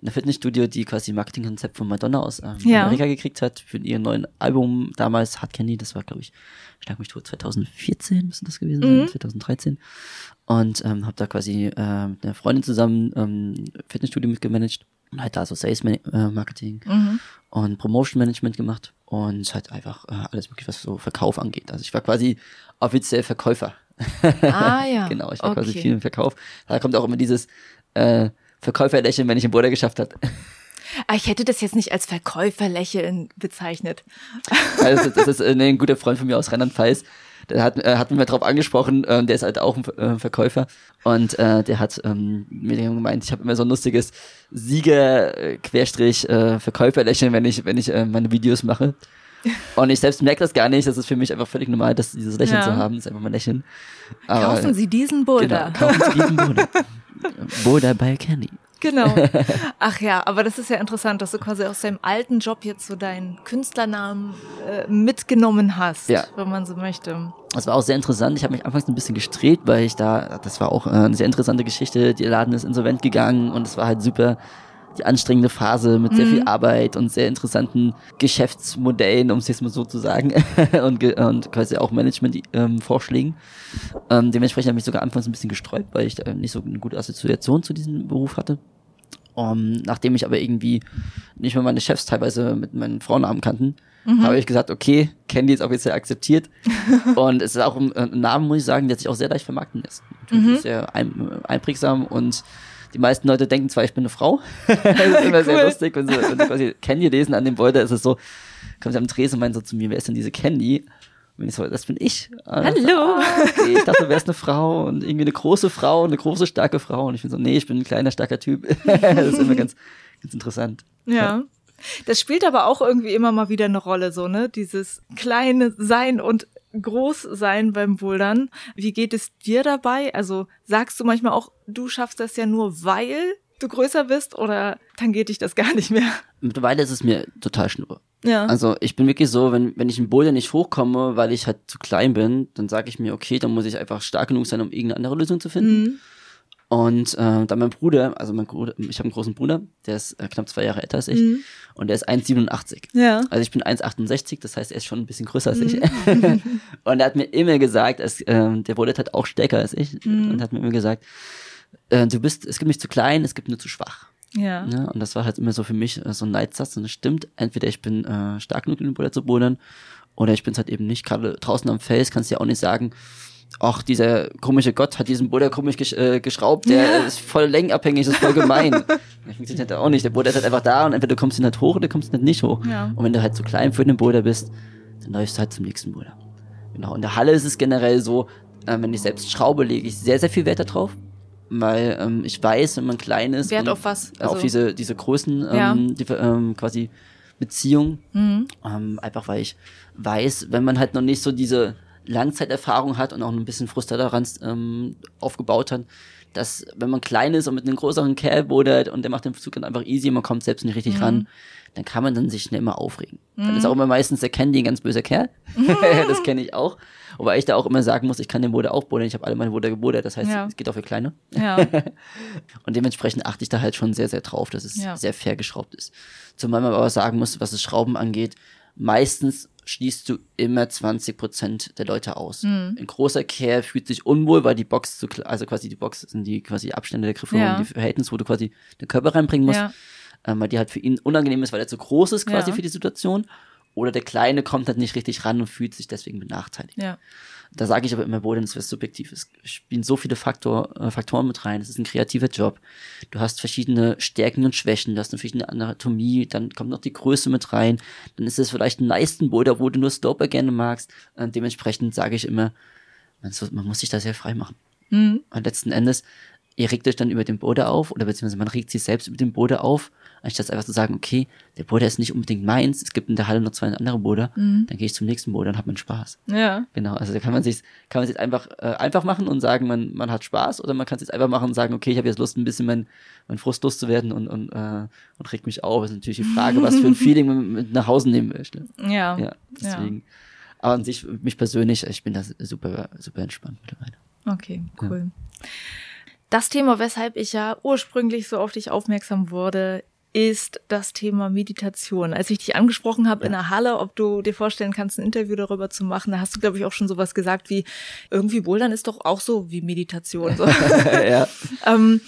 eine Fitnessstudio, die quasi ein Marketingkonzept von Madonna aus ähm, Ja. Amerika gekriegt hat für ihr neuen Album damals Hard Candy. Das war, glaube ich, schlag mich tot, 2014 müsste das gewesen sein, 2013. Und ähm, habe da quasi äh, mit einer Freundin zusammen ähm, Fitnessstudio mitgemanagt und halt da so Sales äh, Marketing und Promotion Management gemacht und halt einfach äh, alles wirklich, was so Verkauf angeht. Also ich war quasi offiziell Verkäufer. ah ja. [laughs] Genau, ich war quasi Okay. viel im Verkauf. Da kommt auch immer dieses äh, Verkäuferlächeln, wenn ich einen Border geschafft habe. Ah, ich hätte das jetzt nicht als Verkäuferlächeln bezeichnet. Also das ist äh, ein guter Freund von mir aus Rheinland-Pfalz. Der hat, äh, hat mich mal drauf angesprochen, ähm, der ist halt auch ein äh, Verkäufer und äh, der hat ähm, mir gemeint, ich habe immer so ein lustiges Sieger-Querstrich äh, Verkäuferlächeln, wenn ich, wenn ich äh, meine Videos mache. Und ich selbst merke das gar nicht, das ist für mich einfach völlig normal, das, dieses Lächeln Ja. zu haben, das ist einfach mal Lächeln. Aber, Kaufen Sie diesen Boulder. Genau, kaufen Sie diesen Boulder. [laughs] Boulder by Candy. Genau. [laughs] Ach ja, aber das ist ja interessant, dass du quasi aus deinem alten Job jetzt so deinen Künstlernamen äh, mitgenommen hast, Ja. wenn man so möchte. Das war auch sehr interessant. Ich habe mich anfangs ein bisschen gestreht, weil ich da, das war auch äh, eine sehr interessante Geschichte. Der Laden ist insolvent gegangen und es war halt super die anstrengende Phase mit sehr viel Arbeit und sehr interessanten Geschäftsmodellen, um es jetzt mal so zu sagen, [laughs] und, und quasi auch Management-Vorschlägen. Ähm, dementsprechend habe ich mich sogar anfangs ein bisschen gesträubt, weil ich da nicht so eine gute Assoziation zu diesem Beruf hatte. Um, nachdem ich aber irgendwie nicht mehr meine Chefs teilweise mit meinen Frauennamen kannten, habe ich gesagt, okay, Candy ist offiziell akzeptiert. [laughs] und es ist auch ein, ein Name, muss ich sagen, der sich auch sehr leicht vermarkten lässt. Natürlich ist sehr ein, einprägsam und die meisten Leute denken zwar, ich bin eine Frau. [laughs] das ist immer sehr Cool. lustig, wenn sie, wenn sie quasi Candy lesen an dem Beutel, ist es so, kommen sie am Tresen und meinen so zu mir, wer ist denn diese Candy? Und ich so, das bin ich. Und so, Hallo. okay, ich dachte, du wärst eine Frau und irgendwie eine große Frau, eine große, starke Frau. Und ich bin so, nee, ich bin ein kleiner, starker Typ. [laughs] das ist immer ganz, ganz interessant. Ja. Das spielt aber auch irgendwie immer mal wieder eine Rolle, so, ne? Dieses kleine Sein und groß sein beim Bouldern. Wie geht es dir dabei? Also sagst du manchmal auch, du schaffst das ja nur, weil du größer bist oder tangiert dich das [laughs] gar nicht mehr? Mittlerweile ist es mir total schnurr. Ja. Also ich bin wirklich so, wenn, wenn ich im Boulder nicht hochkomme, weil ich halt zu klein bin, dann sage ich mir, okay, dann muss ich einfach stark genug sein, um irgendeine andere Lösung zu finden. Mhm. Und äh, dann mein Bruder, also mein Bruder, ich habe einen großen Bruder, der ist äh, knapp zwei Jahre älter als ich Mhm. und der ist 1,87. Ja. Also ich bin 1,68, das heißt, er ist schon ein bisschen größer als ich. Mhm. [laughs] und er hat mir immer gesagt, als, ähm, der wurde halt auch stärker als ich Mhm. und hat mir immer gesagt, äh, du bist, es gibt nicht zu klein, es gibt nur zu schwach. Ja. Ne? Und das war halt immer so für mich äh, so ein Leitsatz und es stimmt, entweder ich bin äh, stark genug, in den Boulder zu bouldern oder ich bin halt eben nicht. Gerade draußen am Fels kannst du ja auch nicht sagen, ach, dieser komische Gott hat diesen Boulder komisch gesch äh, geschraubt, der ist voll längenabhängig, das ist voll gemein. Das funktioniert halt auch nicht. Der Boulder ist halt einfach da und entweder du kommst ihn halt hoch oder du kommst ihn halt nicht hoch. Ja. Und wenn du halt zu klein für den Boulder bist, dann läufst du halt zum nächsten Boulder. Genau. In der Halle ist es generell so, äh, wenn ich selbst schraube, lege ich sehr, sehr viel Wert darauf. Weil ähm, ich weiß, wenn man klein ist. Wert auf was? auf Also- diese, diese Größen, ähm, Ja. die, ähm, quasi Beziehung. Mhm. Ähm, einfach weil ich weiß, wenn man halt noch nicht so diese Langzeiterfahrung hat und auch ein bisschen Frusttoleranz ähm, aufgebaut hat, dass wenn man klein ist und mit einem größeren Kerl bodert und der macht den Zug dann einfach easy und man kommt selbst nicht richtig ran, dann kann man dann sich schnell mal aufregen. Dann ist auch immer meistens der Candy ein ganz böser Kerl. [laughs] das kenne ich auch. Wobei ich da auch immer sagen muss, ich kann den Boder auch bodern. Ich habe alle meine Boder gebodert. Das heißt, Ja. es geht auch für Kleine. Ja. [laughs] Und dementsprechend achte ich da halt schon sehr, sehr drauf, dass es Ja. sehr fair geschraubt ist. Zumal man aber sagen muss, was das Schrauben angeht, meistens schließt du immer 20 Prozent der Leute aus. Mhm. Ein großer Kerl fühlt sich unwohl, weil die Box zu, also quasi die Box sind die quasi Abstände der Griffe Ja. und die Verhältnisse, wo du quasi den Körper reinbringen musst, Ja. ähm, weil die halt für ihn unangenehm ist, weil er zu groß ist quasi Ja. für die Situation. Oder der Kleine kommt halt nicht richtig ran und fühlt sich deswegen benachteiligt. Ja. Da sage ich aber immer, Bouldern ist was Subjektives. Es spielen so viele Faktor, äh, Faktoren mit rein. Es ist ein kreativer Job. Du hast verschiedene Stärken und Schwächen. Du hast eine verschiedene Anatomie. Dann kommt noch die Größe mit rein. Dann ist es vielleicht ein Leistenboulder, wo du nur Sloper gerne magst. Äh, dementsprechend sage ich immer, man, so, man muss sich da sehr frei machen. Mhm. Und letzten Endes ihr regt euch dann über den Boden auf oder beziehungsweise man regt sich selbst über den Boden auf, anstatt einfach zu sagen, okay, der Boden ist nicht unbedingt meins, es gibt in der Halle noch zwei andere Boden, Mhm. dann gehe ich zum nächsten Boden und habe meinen Spaß. Ja. Genau, also da kann man sich kann man sich einfach äh, einfach machen und sagen, man man hat Spaß oder man kann es jetzt einfach machen und sagen, okay, ich habe jetzt Lust ein bisschen mein mein Frust loszuwerden und und äh, und regt mich auf. Das ist natürlich die Frage, was für ein [laughs] Feeling man mit nach Hause nehmen möchte. Ja. Ja, deswegen. Aber an sich mich persönlich, ich bin da super super entspannt mittlerweile. Okay, cool. Das Thema, weshalb ich ja ursprünglich so auf dich aufmerksam wurde, ist das Thema Meditation. Als ich dich angesprochen habe in der Halle, ob du dir vorstellen kannst, ein Interview darüber zu machen, da hast du, glaube ich, auch schon sowas gesagt wie, irgendwie Bouldern ist doch auch so wie Meditation. So. [laughs] ja. ähm,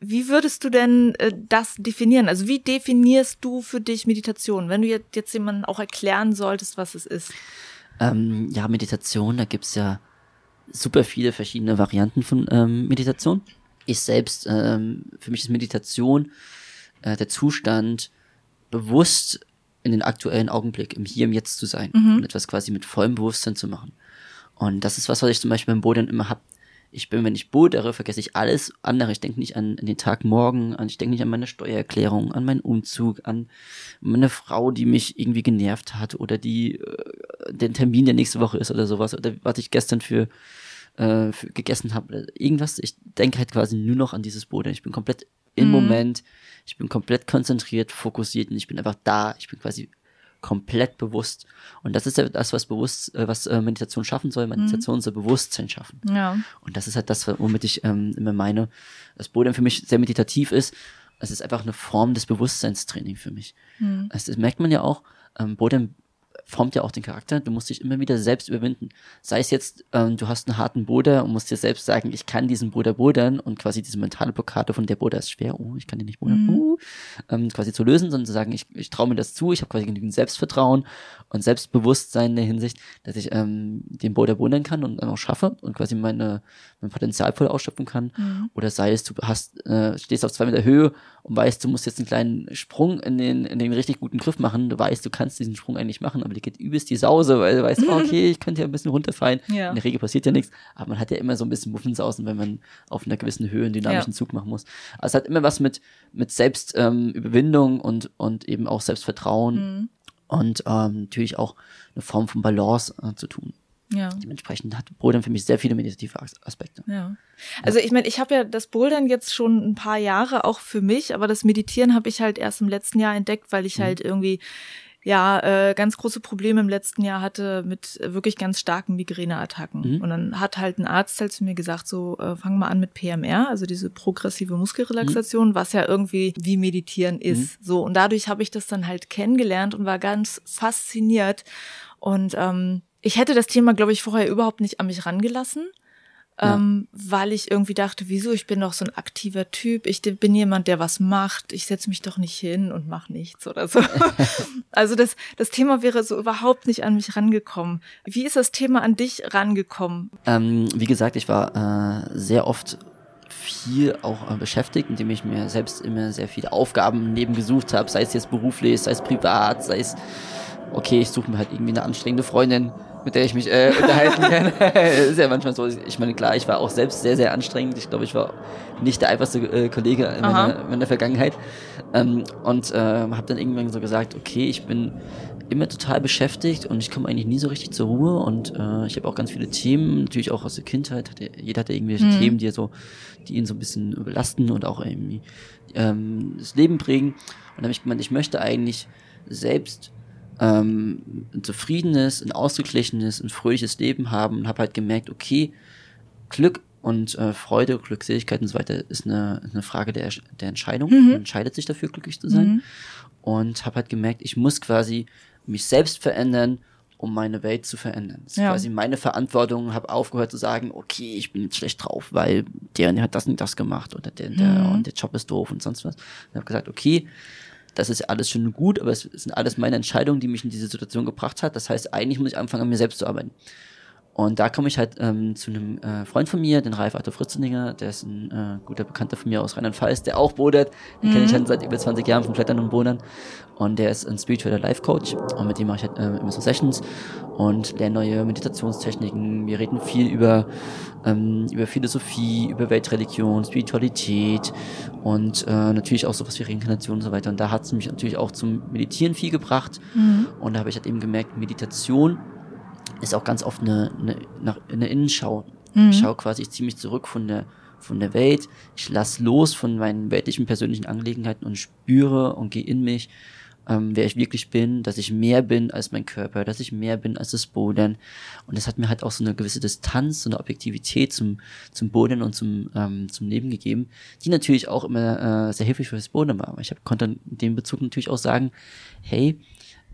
wie würdest du denn äh, das definieren? Also wie definierst du für dich Meditation, wenn du jetzt, jetzt jemandem auch erklären solltest, was es ist? Ähm, ja, Meditation, da gibt's ja super viele verschiedene Varianten von ähm, Meditation. Ich selbst, ähm, für mich ist Meditation äh, der Zustand, bewusst in den aktuellen Augenblick, im Hier, im Jetzt zu sein und etwas quasi mit vollem Bewusstsein zu machen. Und das ist was, was ich zum Beispiel beim Bodern immer hab. Ich bin, wenn ich bodere, vergesse ich alles andere. Ich denke nicht an, an den Tag morgen, an, ich denke nicht an meine Steuererklärung, an meinen Umzug, an meine Frau, die mich irgendwie genervt hat oder die äh, den Termin, der nächste Woche ist oder sowas oder was ich gestern für, äh, für gegessen habe irgendwas. Ich denke halt quasi nur noch an dieses Bodern. Ich bin komplett im Moment, ich bin komplett konzentriert, fokussiert und ich bin einfach da. Ich bin quasi komplett bewusst. Und das ist ja das, was bewusst, äh, was äh, Meditation schaffen soll. Meditation soll Bewusstsein schaffen. Ja. Und das ist halt das, womit ich ähm, immer meine, dass Bodem für mich sehr meditativ ist. Es ist einfach eine Form des Bewusstseinstraining für mich. Das, das merkt man ja auch. Ähm, Bodem formt ja auch den Charakter. Du musst dich immer wieder selbst überwinden. Sei es jetzt, ähm, du hast einen harten Boder und musst dir selbst sagen, ich kann diesen Boder bodern und quasi diese mentale Blockade von der Boder ist schwer, oh, ich kann den nicht bodern, uh, ähm, quasi zu lösen, sondern zu sagen, ich, ich traue mir das zu, ich habe quasi genügend Selbstvertrauen und Selbstbewusstsein in der Hinsicht, dass ich ähm, den Boder bodern kann und dann auch schaffe und quasi meine, mein Potenzial voll ausschöpfen kann. Oder sei es, du hast, äh, stehst auf zwei Meter Höhe und weißt, du musst jetzt einen kleinen Sprung in den, in den richtig guten Griff machen. Du weißt, du kannst diesen Sprung eigentlich machen, aber dir geht übelst die Sause, weil du weißt, [laughs] okay, ich könnte ja ein bisschen runterfallen. Ja. In der Regel passiert ja nichts, aber man hat ja immer so ein bisschen Muffensausen, wenn man auf einer gewissen Höhe einen dynamischen Ja. Zug machen muss. Also es hat immer was mit, mit Selbstüberwindung ähm, und, und eben auch Selbstvertrauen und ähm, natürlich auch eine Form von Balance äh, zu tun. Ja. Dementsprechend hat Bouldern für mich sehr viele meditative As- Aspekte. Ja. Also ich meine, ich habe ja das Bouldern jetzt schon ein paar Jahre auch für mich, aber das Meditieren habe ich halt erst im letzten Jahr entdeckt, weil ich halt irgendwie ja äh, ganz große Probleme im letzten Jahr hatte mit wirklich ganz starken Migräneattacken. Und dann hat halt ein Arzt halt zu mir gesagt, so äh, fang mal an mit PMR, also diese progressive Muskelrelaxation, was ja irgendwie wie Meditieren ist. So und dadurch habe ich das dann halt kennengelernt und war ganz fasziniert. Und ähm, ich hätte das Thema, glaube ich, vorher überhaupt nicht an mich rangelassen ähm, weil ich irgendwie dachte, wieso, ich bin doch so ein aktiver Typ, ich bin jemand, der was macht, ich setze mich doch nicht hin und mache nichts oder so. [laughs] also das, das Thema wäre so überhaupt nicht an mich rangekommen. Wie ist das Thema an dich rangekommen? Ähm, wie gesagt, ich war äh, sehr oft viel auch äh, beschäftigt, indem ich mir selbst immer sehr viele Aufgaben im Leben gesucht habe, sei es jetzt beruflich, sei es privat, sei es, okay, ich suche mir halt irgendwie eine anstrengende Freundin, mit der ich mich äh, unterhalten kann. [laughs] ist ja manchmal so. Ich meine, klar, ich war auch selbst sehr, sehr anstrengend. Ich glaube, ich war nicht der einfachste äh, Kollege in meiner, in meiner Vergangenheit. Ähm, und äh, habe dann irgendwann so gesagt, okay, ich bin immer total beschäftigt und ich komme eigentlich nie so richtig zur Ruhe und äh, ich habe auch ganz viele Themen, natürlich auch aus der Kindheit, hatte, jeder hatte irgendwelche Themen, die er so, die ihn so ein bisschen belasten und auch irgendwie ähm, das Leben prägen. Und dann habe ich gemeint, ich möchte eigentlich selbst ähm, ein zufriedenes, ein ausgeglichenes, ein fröhliches Leben haben und habe halt gemerkt, okay, Glück und äh, Freude, Glückseligkeit und so weiter ist eine, eine Frage der, der Entscheidung. Man entscheidet sich dafür, glücklich zu sein. Und habe halt gemerkt, ich muss quasi mich selbst verändern, um meine Welt zu verändern. Das ist Ja. quasi meine Verantwortung, habe aufgehört zu sagen, okay, ich bin jetzt schlecht drauf, weil der, und der hat das und das gemacht oder der, und der und der Job ist doof und sonst was. Und habe gesagt, okay, das ist alles schön und gut, aber es sind alles meine Entscheidungen, die mich in diese Situation gebracht hat. Das heißt, eigentlich muss ich anfangen, an mir selbst zu arbeiten. Und da komme ich halt ähm, zu einem äh, Freund von mir, den Ralf Arthur Fritzeninger, der ist ein äh, guter Bekannter von mir aus Rheinland-Pfalz, der auch bodert. Den mhm. kenne ich halt seit über 20 Jahren vom Klettern und Bodern. Und der ist ein spiritueller Life-Coach und mit dem mache ich halt äh, immer so Sessions und lerne neue Meditationstechniken. Wir reden viel über, ähm, über Philosophie, über Weltreligion, Spiritualität und äh, natürlich auch sowas wie Reinkarnation und so weiter. Und da hat es mich natürlich auch zum Meditieren viel gebracht. Mhm. Und da habe ich halt eben gemerkt, Meditation ist auch ganz oft eine, eine, eine Innenschau. Mhm. Ich schaue quasi ziemlich zurück von der, von der Welt. Ich lass los von meinen weltlichen persönlichen Angelegenheiten und spüre und gehe in mich, ähm, wer ich wirklich bin, dass ich mehr bin als mein Körper, dass ich mehr bin als das Boden. Und das hat mir halt auch so eine gewisse Distanz, so eine Objektivität zum, zum Boden und zum, ähm, zum Leben gegeben, die natürlich auch immer äh, sehr hilfreich für das Boden war. Ich hab, konnte in dem Bezug natürlich auch sagen, hey,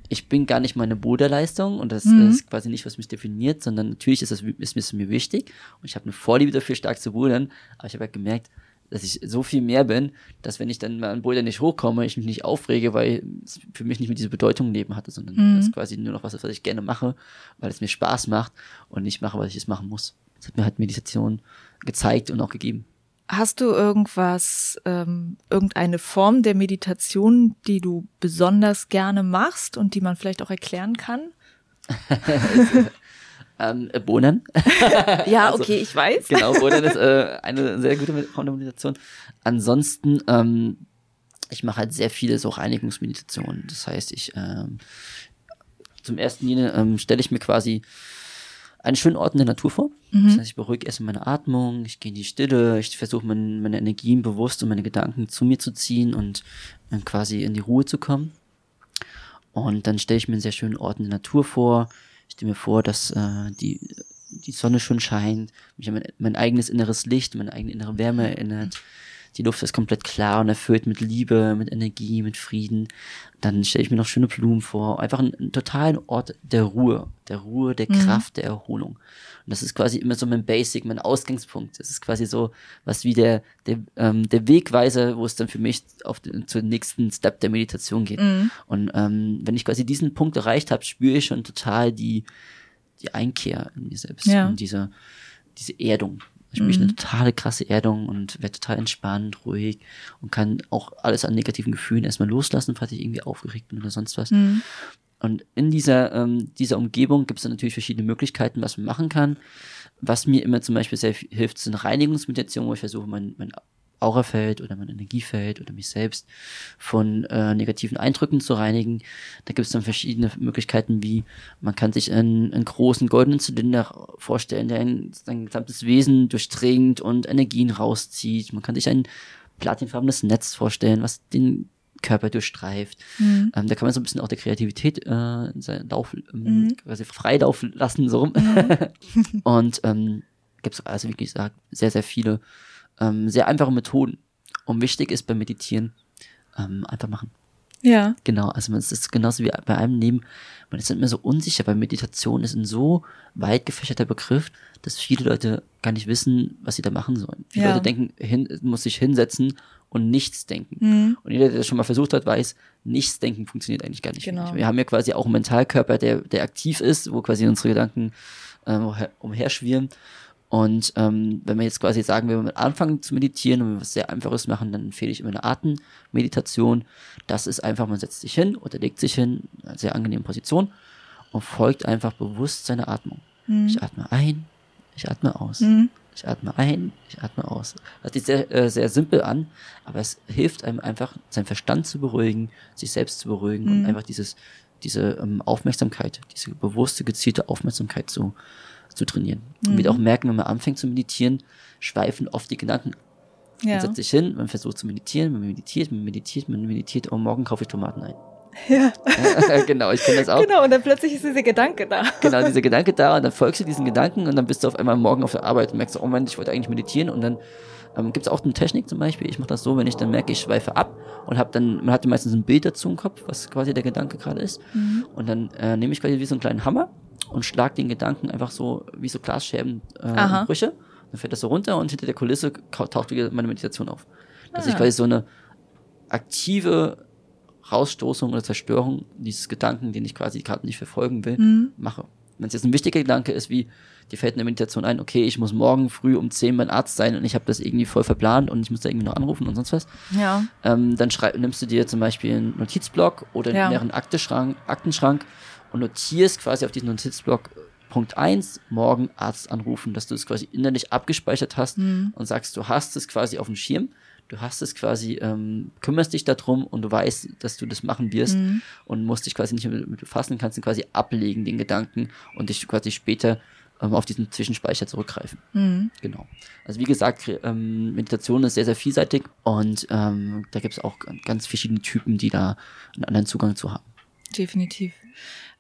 ich bin gar nicht meine Bruderleistung und das mhm. ist quasi nicht, was mich definiert, sondern natürlich ist das ist, ist mir wichtig und ich habe eine Vorliebe dafür, stark zu rudern, aber ich habe halt gemerkt, dass ich so viel mehr bin, dass wenn ich dann mal an Boulder nicht hochkomme, ich mich nicht aufrege, weil es für mich nicht mehr diese Bedeutung im Leben hatte, sondern mhm. das ist quasi nur noch was, was ich gerne mache, weil es mir Spaß macht und nicht mache, weil ich es machen muss. Das hat mir halt Meditation gezeigt und auch gegeben. Hast du irgendwas, ähm, irgendeine Form der Meditation, die du besonders gerne machst und die man vielleicht auch erklären kann? [laughs] ähm, äh, Bohnen. [laughs] ja, also, okay, ich weiß. Genau, Bohnen ist äh, eine sehr gute Form der Meditation. Ansonsten, ähm, ich mache halt sehr viele so Reinigungsmeditationen. Das heißt, ich ähm, zum ersten ähm, stelle ich mir quasi einen schönen Ort in der Natur vor. Mhm. Das heißt, ich beruhige erstmal meine Atmung, ich gehe in die Stille, ich versuche mein, meine Energien bewusst und meine Gedanken zu mir zu ziehen und äh, quasi in die Ruhe zu kommen. Und dann stelle ich mir einen sehr schönen Ort in der Natur vor. Ich stelle mir vor, dass äh, die, die Sonne schon scheint, mich an mein, mein eigenes inneres Licht, meine eigene innere Wärme erinnert. Die Luft ist komplett klar und erfüllt mit Liebe, mit Energie, mit Frieden. Dann stelle ich mir noch schöne Blumen vor. Einfach einen, einen totalen Ort der Ruhe, der Ruhe, der mhm. Kraft, der Erholung. Und das ist quasi immer so mein Basic, mein Ausgangspunkt. Das ist quasi so was wie der, der, ähm, der Wegweiser, wo es dann für mich auf den, zum nächsten Step der Meditation geht. Mhm. Und ähm, wenn ich quasi diesen Punkt erreicht habe, spüre ich schon total die, die Einkehr in mir selbst. Ja. Und diese, diese Erdung. Ich mhm. eine totale krasse Erdung und werde total entspannt, ruhig und kann auch alles an negativen Gefühlen erstmal loslassen, falls ich irgendwie aufgeregt bin oder sonst was. Mhm. Und in dieser, ähm, dieser Umgebung gibt es dann natürlich verschiedene Möglichkeiten, was man machen kann. Was mir immer zum Beispiel sehr hilft, sind Reinigungsmeditationen, wo ich versuche, mein, mein Aurafeld oder mein Energiefeld oder mich selbst von äh, negativen Eindrücken zu reinigen. Da gibt es dann verschiedene Möglichkeiten, wie man kann sich einen, einen großen goldenen Zylinder vorstellen, der ein, sein gesamtes Wesen durchdringt und Energien rauszieht. Man kann sich ein platinfarbenes Netz vorstellen, was den Körper durchstreift. Mhm. Ähm, da kann man so ein bisschen auch der Kreativität äh, seinen Lauf, ähm, mhm. quasi Freilauf lassen, so rum. Mhm. [laughs] und ähm, gibt es also, wie gesagt, sehr, sehr viele ähm, sehr einfache Methoden. Und wichtig ist beim Meditieren ähm, einfach machen. Ja. Genau, also man ist genauso wie bei einem Leben, man ist immer so unsicher, weil Meditation ist ein so weit gefächerter Begriff, dass viele Leute gar nicht wissen, was sie da machen sollen. Viele ja. Leute denken, hin, muss sich hinsetzen und nichts denken. Mhm. Und jeder, der das schon mal versucht hat, weiß, nichts denken funktioniert eigentlich gar nicht. Genau. Wir haben ja quasi auch einen Mentalkörper, der, der aktiv ist, wo quasi unsere Gedanken ähm, umherschwirren. Und ähm, wenn wir jetzt quasi sagen, wenn wir anfangen zu meditieren und wir was sehr Einfaches machen, dann empfehle ich immer eine Atemmeditation. Das ist einfach, man setzt sich hin oder legt sich hin, in einer sehr angenehme Position und folgt einfach bewusst seiner Atmung. Mhm. Ich atme ein, ich atme aus. Mhm. Ich atme ein, ich atme aus. Das sieht sehr, äh, sehr simpel an, aber es hilft einem einfach, seinen Verstand zu beruhigen, sich selbst zu beruhigen mhm. und einfach dieses, diese ähm, Aufmerksamkeit, diese bewusste, gezielte Aufmerksamkeit zu, zu trainieren. Mhm. Man wird auch merken, wenn man anfängt zu meditieren, schweifen oft die Gedanken. Ja. Man setzt sich hin, man versucht zu meditieren, man meditiert, man meditiert, man meditiert, oh, morgen kaufe ich Tomaten ein. Ja. [laughs] genau, ich kenne das auch. Genau, und dann plötzlich ist dieser Gedanke da. genau, dieser Gedanke da und dann folgst du diesen Gedanken und dann bist du auf einmal morgen auf der Arbeit und merkst, oh Mann, ich wollte eigentlich meditieren und dann ähm, gibt es auch eine Technik zum Beispiel, ich mache das so, wenn ich dann merke, ich schweife ab und habe dann, man hat meistens ein Bild dazu im Kopf, was quasi der Gedanke gerade ist mhm. und dann äh, nehme ich quasi wie so einen kleinen Hammer und schlag den Gedanken einfach so wie so Glasscherben äh, Brüche. Dann fällt das so runter und hinter der Kulisse taucht wieder meine Meditation auf. Dass ah. ich quasi so eine aktive Rausstoßung oder Zerstörung dieses Gedanken, den ich quasi gerade nicht verfolgen will, mhm. mache. wenn es jetzt ein wichtiger Gedanke ist, wie dir fällt in der Meditation ein, okay, ich muss morgen früh um 10 beim Arzt sein und ich habe das irgendwie voll verplant und ich muss da irgendwie noch anrufen und sonst was. Ja. Ähm, dann schreib, nimmst du dir zum Beispiel einen Notizblock oder Ja. einen leeren Aktenschrank und notierst quasi auf diesen Notizblock äh, Punkt eins morgen Arzt anrufen, dass du es quasi innerlich abgespeichert hast Mhm. und sagst, du hast es quasi auf dem Schirm, du hast es quasi, ähm, kümmerst dich darum und du weißt, dass du das machen wirst Mhm. und musst dich quasi nicht mehr damit befassen, kannst ihn quasi ablegen, den Gedanken und dich quasi später ähm, auf diesen Zwischenspeicher zurückgreifen. Mhm. Genau. Also wie gesagt, ähm, Meditation ist sehr, sehr vielseitig und ähm, da gibt es auch ganz verschiedene Typen, die da einen anderen Zugang zu haben. Definitiv.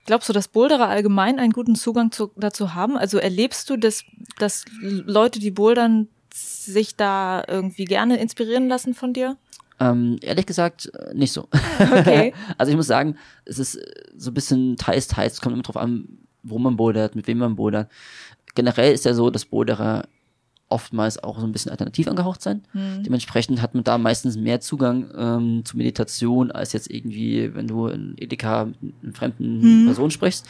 Glaubst du, dass Boulderer allgemein einen guten Zugang zu, dazu haben? Also erlebst du, dass, dass Leute, die bouldern, sich da irgendwie gerne inspirieren lassen von dir? Ähm, ehrlich gesagt, äh, nicht so. Okay. [laughs] also ich muss sagen, es ist äh, so ein bisschen teils, teils. Es kommt immer drauf an, wo man bouldert, mit wem man bouldert. Generell ist ja so, dass Boulderer oftmals auch so ein bisschen alternativ angehaucht sein. Dementsprechend hat man da meistens mehr Zugang ähm, zu Meditation, als jetzt irgendwie, wenn du in Edeka mit einer fremden Person sprichst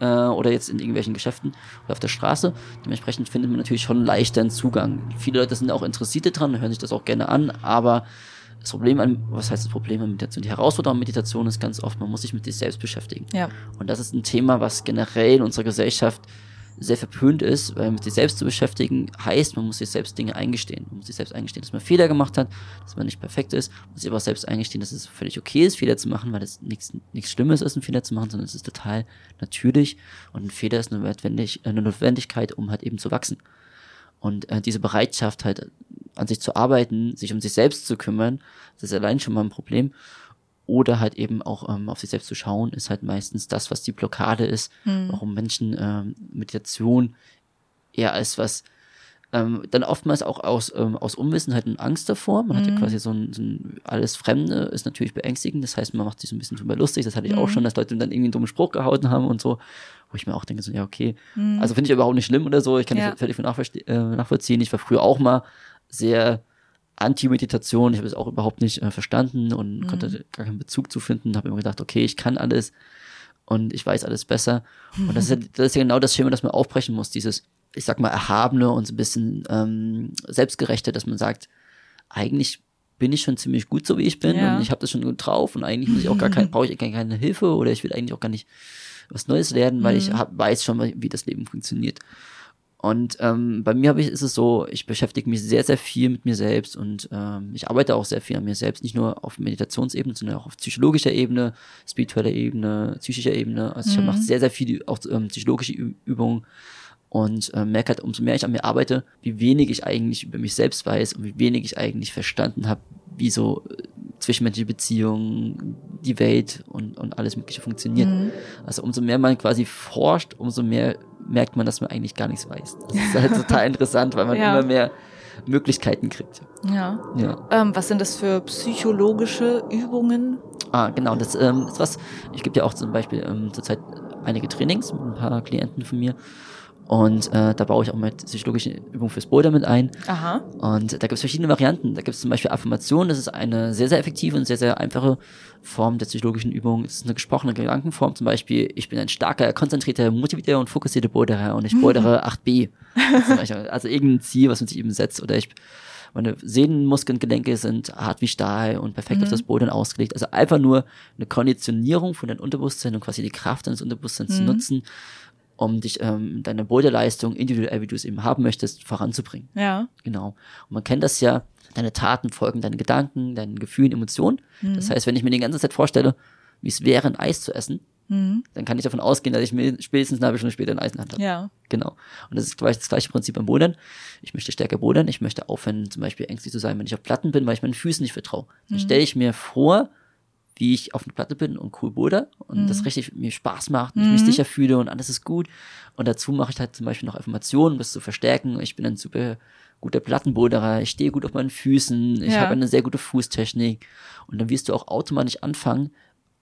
äh, oder jetzt in irgendwelchen Geschäften oder auf der Straße. Dementsprechend findet man natürlich schon leichter einen Zugang. Viele Leute sind auch Interessierte dran, hören sich das auch gerne an, aber das Problem an, was heißt das Problem an Meditation? Die Herausforderung an Meditation ist ganz oft, man muss sich mit sich selbst beschäftigen. Ja. Und das ist ein Thema, was generell in unserer Gesellschaft sehr verpönt ist, weil mit sich selbst zu beschäftigen heißt, man muss sich selbst Dinge eingestehen. Man muss sich selbst eingestehen, dass man Fehler gemacht hat, dass man nicht perfekt ist, man muss sich aber auch selbst eingestehen, dass es völlig okay ist, Fehler zu machen, weil es nichts nichts Schlimmes ist, einen Fehler zu machen, sondern es ist total natürlich und ein Fehler ist eine, Notwendig, eine Notwendigkeit, um halt eben zu wachsen. Und äh, diese Bereitschaft halt an sich zu arbeiten, sich um sich selbst zu kümmern, das ist allein schon mal ein Problem. Oder halt eben auch ähm, auf sich selbst zu schauen, ist halt meistens das, was die Blockade ist, warum Menschen ähm, Meditation eher als was ähm, dann oftmals auch aus, ähm, aus Unwissenheit und Angst davor. Man hat ja quasi so ein, so ein alles Fremde ist natürlich beängstigend. Das heißt, man macht sich so ein bisschen drüber lustig. Das hatte ich auch schon, dass Leute dann irgendwie einen dummen Spruch gehauen haben und so. Wo ich mir auch denke, so, ja, okay. Also finde ich überhaupt nicht schlimm oder so. Ich kann Ja. das völlig äh, nachvollziehen. Ich war früher auch mal sehr Anti-Meditation. Ich habe es auch überhaupt nicht äh, verstanden und konnte gar keinen Bezug zu finden. Habe immer gedacht, okay, ich kann alles und ich weiß alles besser. Und das ist, ja, [laughs] das ist ja genau das Schema, das man aufbrechen muss. Dieses, ich sag mal, Erhabene und so ein bisschen ähm, Selbstgerechte, dass man sagt, eigentlich bin ich schon ziemlich gut, so wie ich bin Ja. und ich habe das schon gut drauf und eigentlich muss ich auch gar kein, [laughs] brauche ich gar keine Hilfe oder ich will eigentlich auch gar nicht was Neues lernen, weil ich hab, weiß schon, wie das Leben funktioniert. Und ähm, bei mir hab ich, ist es so, ich beschäftige mich sehr, sehr viel mit mir selbst und ähm, ich arbeite auch sehr viel an mir selbst, nicht nur auf Meditationsebene, sondern auch auf psychologischer Ebene, spiritueller Ebene, psychischer Ebene. Also ich mache sehr, sehr viele auch ähm, psychologische Übungen und äh, merke halt, umso mehr ich an mir arbeite, wie wenig ich eigentlich über mich selbst weiß und wie wenig ich eigentlich verstanden habe, wie so äh, zwischenmenschliche Beziehungen, die Welt und, und alles Mögliche funktioniert. Also umso mehr man quasi forscht, umso mehr merkt man, dass man eigentlich gar nichts weiß. Das ist halt total [laughs] interessant, weil man Ja. immer mehr Möglichkeiten kriegt. Ja. Ja. Ähm, was sind das für psychologische Übungen? Ah, genau. Das ähm, ist was. Ich gebe ja auch zum Beispiel ähm, zurzeit einige Trainings mit ein paar Klienten von mir. Und äh, da baue ich auch mal psychologische Übungen fürs Boulder mit ein. Aha. Und da gibt es verschiedene Varianten. Da gibt es zum Beispiel Affirmation, das ist eine sehr, sehr effektive und sehr, sehr einfache Form der psychologischen Übung. Das ist eine gesprochene Gedankenform, zum Beispiel, ich bin ein starker, konzentrierter, motivierter und fokussierter Boulderer und ich bouldere 8b. Zum Beispiel. Also irgendein Ziel, was man sich eben setzt. Oder ich meine Sehnenmuskeln, Gelenke sind hart wie Stahl und perfekt auf das Bouldern ausgelegt. Also einfach nur eine Konditionierung von deinem Unterbewusstsein und quasi die Kraft deines Unterbewusstseins zu nutzen, um dich ähm, deine Boulderleistung individuell, wie du es eben haben möchtest, voranzubringen. Ja. Genau. Und man kennt das ja, deine Taten folgen deinen Gedanken, deinen Gefühlen, Emotionen. Das heißt, wenn ich mir die ganze Zeit vorstelle, wie es wäre, ein Eis zu essen, dann kann ich davon ausgehen, dass ich mir spätestens eine halbe Stunde später ein Eis in der Hand habe. Ja. Genau. Und das ist gleich das gleiche Prinzip beim Bodern. Ich möchte stärker bodern. Ich möchte aufhören, zum Beispiel ängstlich zu sein, wenn ich auf Platten bin, weil ich meinen Füßen nicht vertraue. Dann stelle ich mir vor, wie ich auf einer Platte bin und cool boulder und das richtig mir Spaß macht und ich mich sicher fühle und alles ist gut. Und dazu mache ich halt zum Beispiel noch Affirmationen, um das zu verstärken. Ich bin ein super guter Plattenboulderer, ich stehe gut auf meinen Füßen, ich Ja. habe eine sehr gute Fußtechnik. Und dann wirst du auch automatisch anfangen,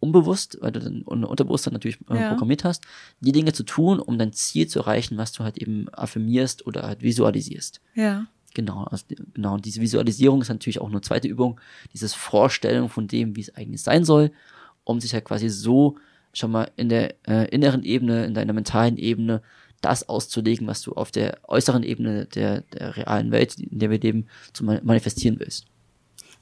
unbewusst, weil du dann un- Unterbewusstsein natürlich äh, Ja. programmiert hast, die Dinge zu tun, um dein Ziel zu erreichen, was du halt eben affirmierst oder halt visualisierst. Ja. Genau, also, genau. Diese Visualisierung ist natürlich auch eine zweite Übung, dieses Vorstellung von dem, wie es eigentlich sein soll, um sich halt quasi so schon mal in der äh, inneren Ebene, in deiner mentalen Ebene das auszulegen, was du auf der äußeren Ebene der, der realen Welt, in der wir leben, zu manifestieren willst.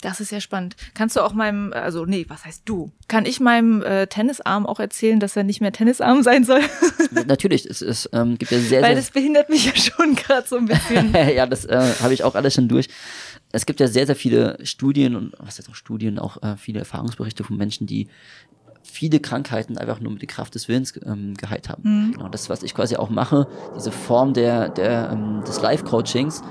Das ist ja spannend. Kannst du auch meinem, also nee, was heißt du? Kann ich meinem äh, Tennisarm auch erzählen, dass er nicht mehr Tennisarm sein soll? Natürlich, es, es ähm, gibt ja sehr, Weil sehr, das behindert mich ja schon gerade so ein bisschen. [laughs] ja, das äh, habe ich auch alles schon durch. Es gibt ja sehr, sehr viele Studien und was heißt auch Studien, auch äh, viele Erfahrungsberichte von Menschen, die viele Krankheiten einfach nur mit der Kraft des Willens ähm, geheilt haben. Mhm. Genau, das, was ich quasi auch mache, diese Form der, der, ähm, des Life-Coachings,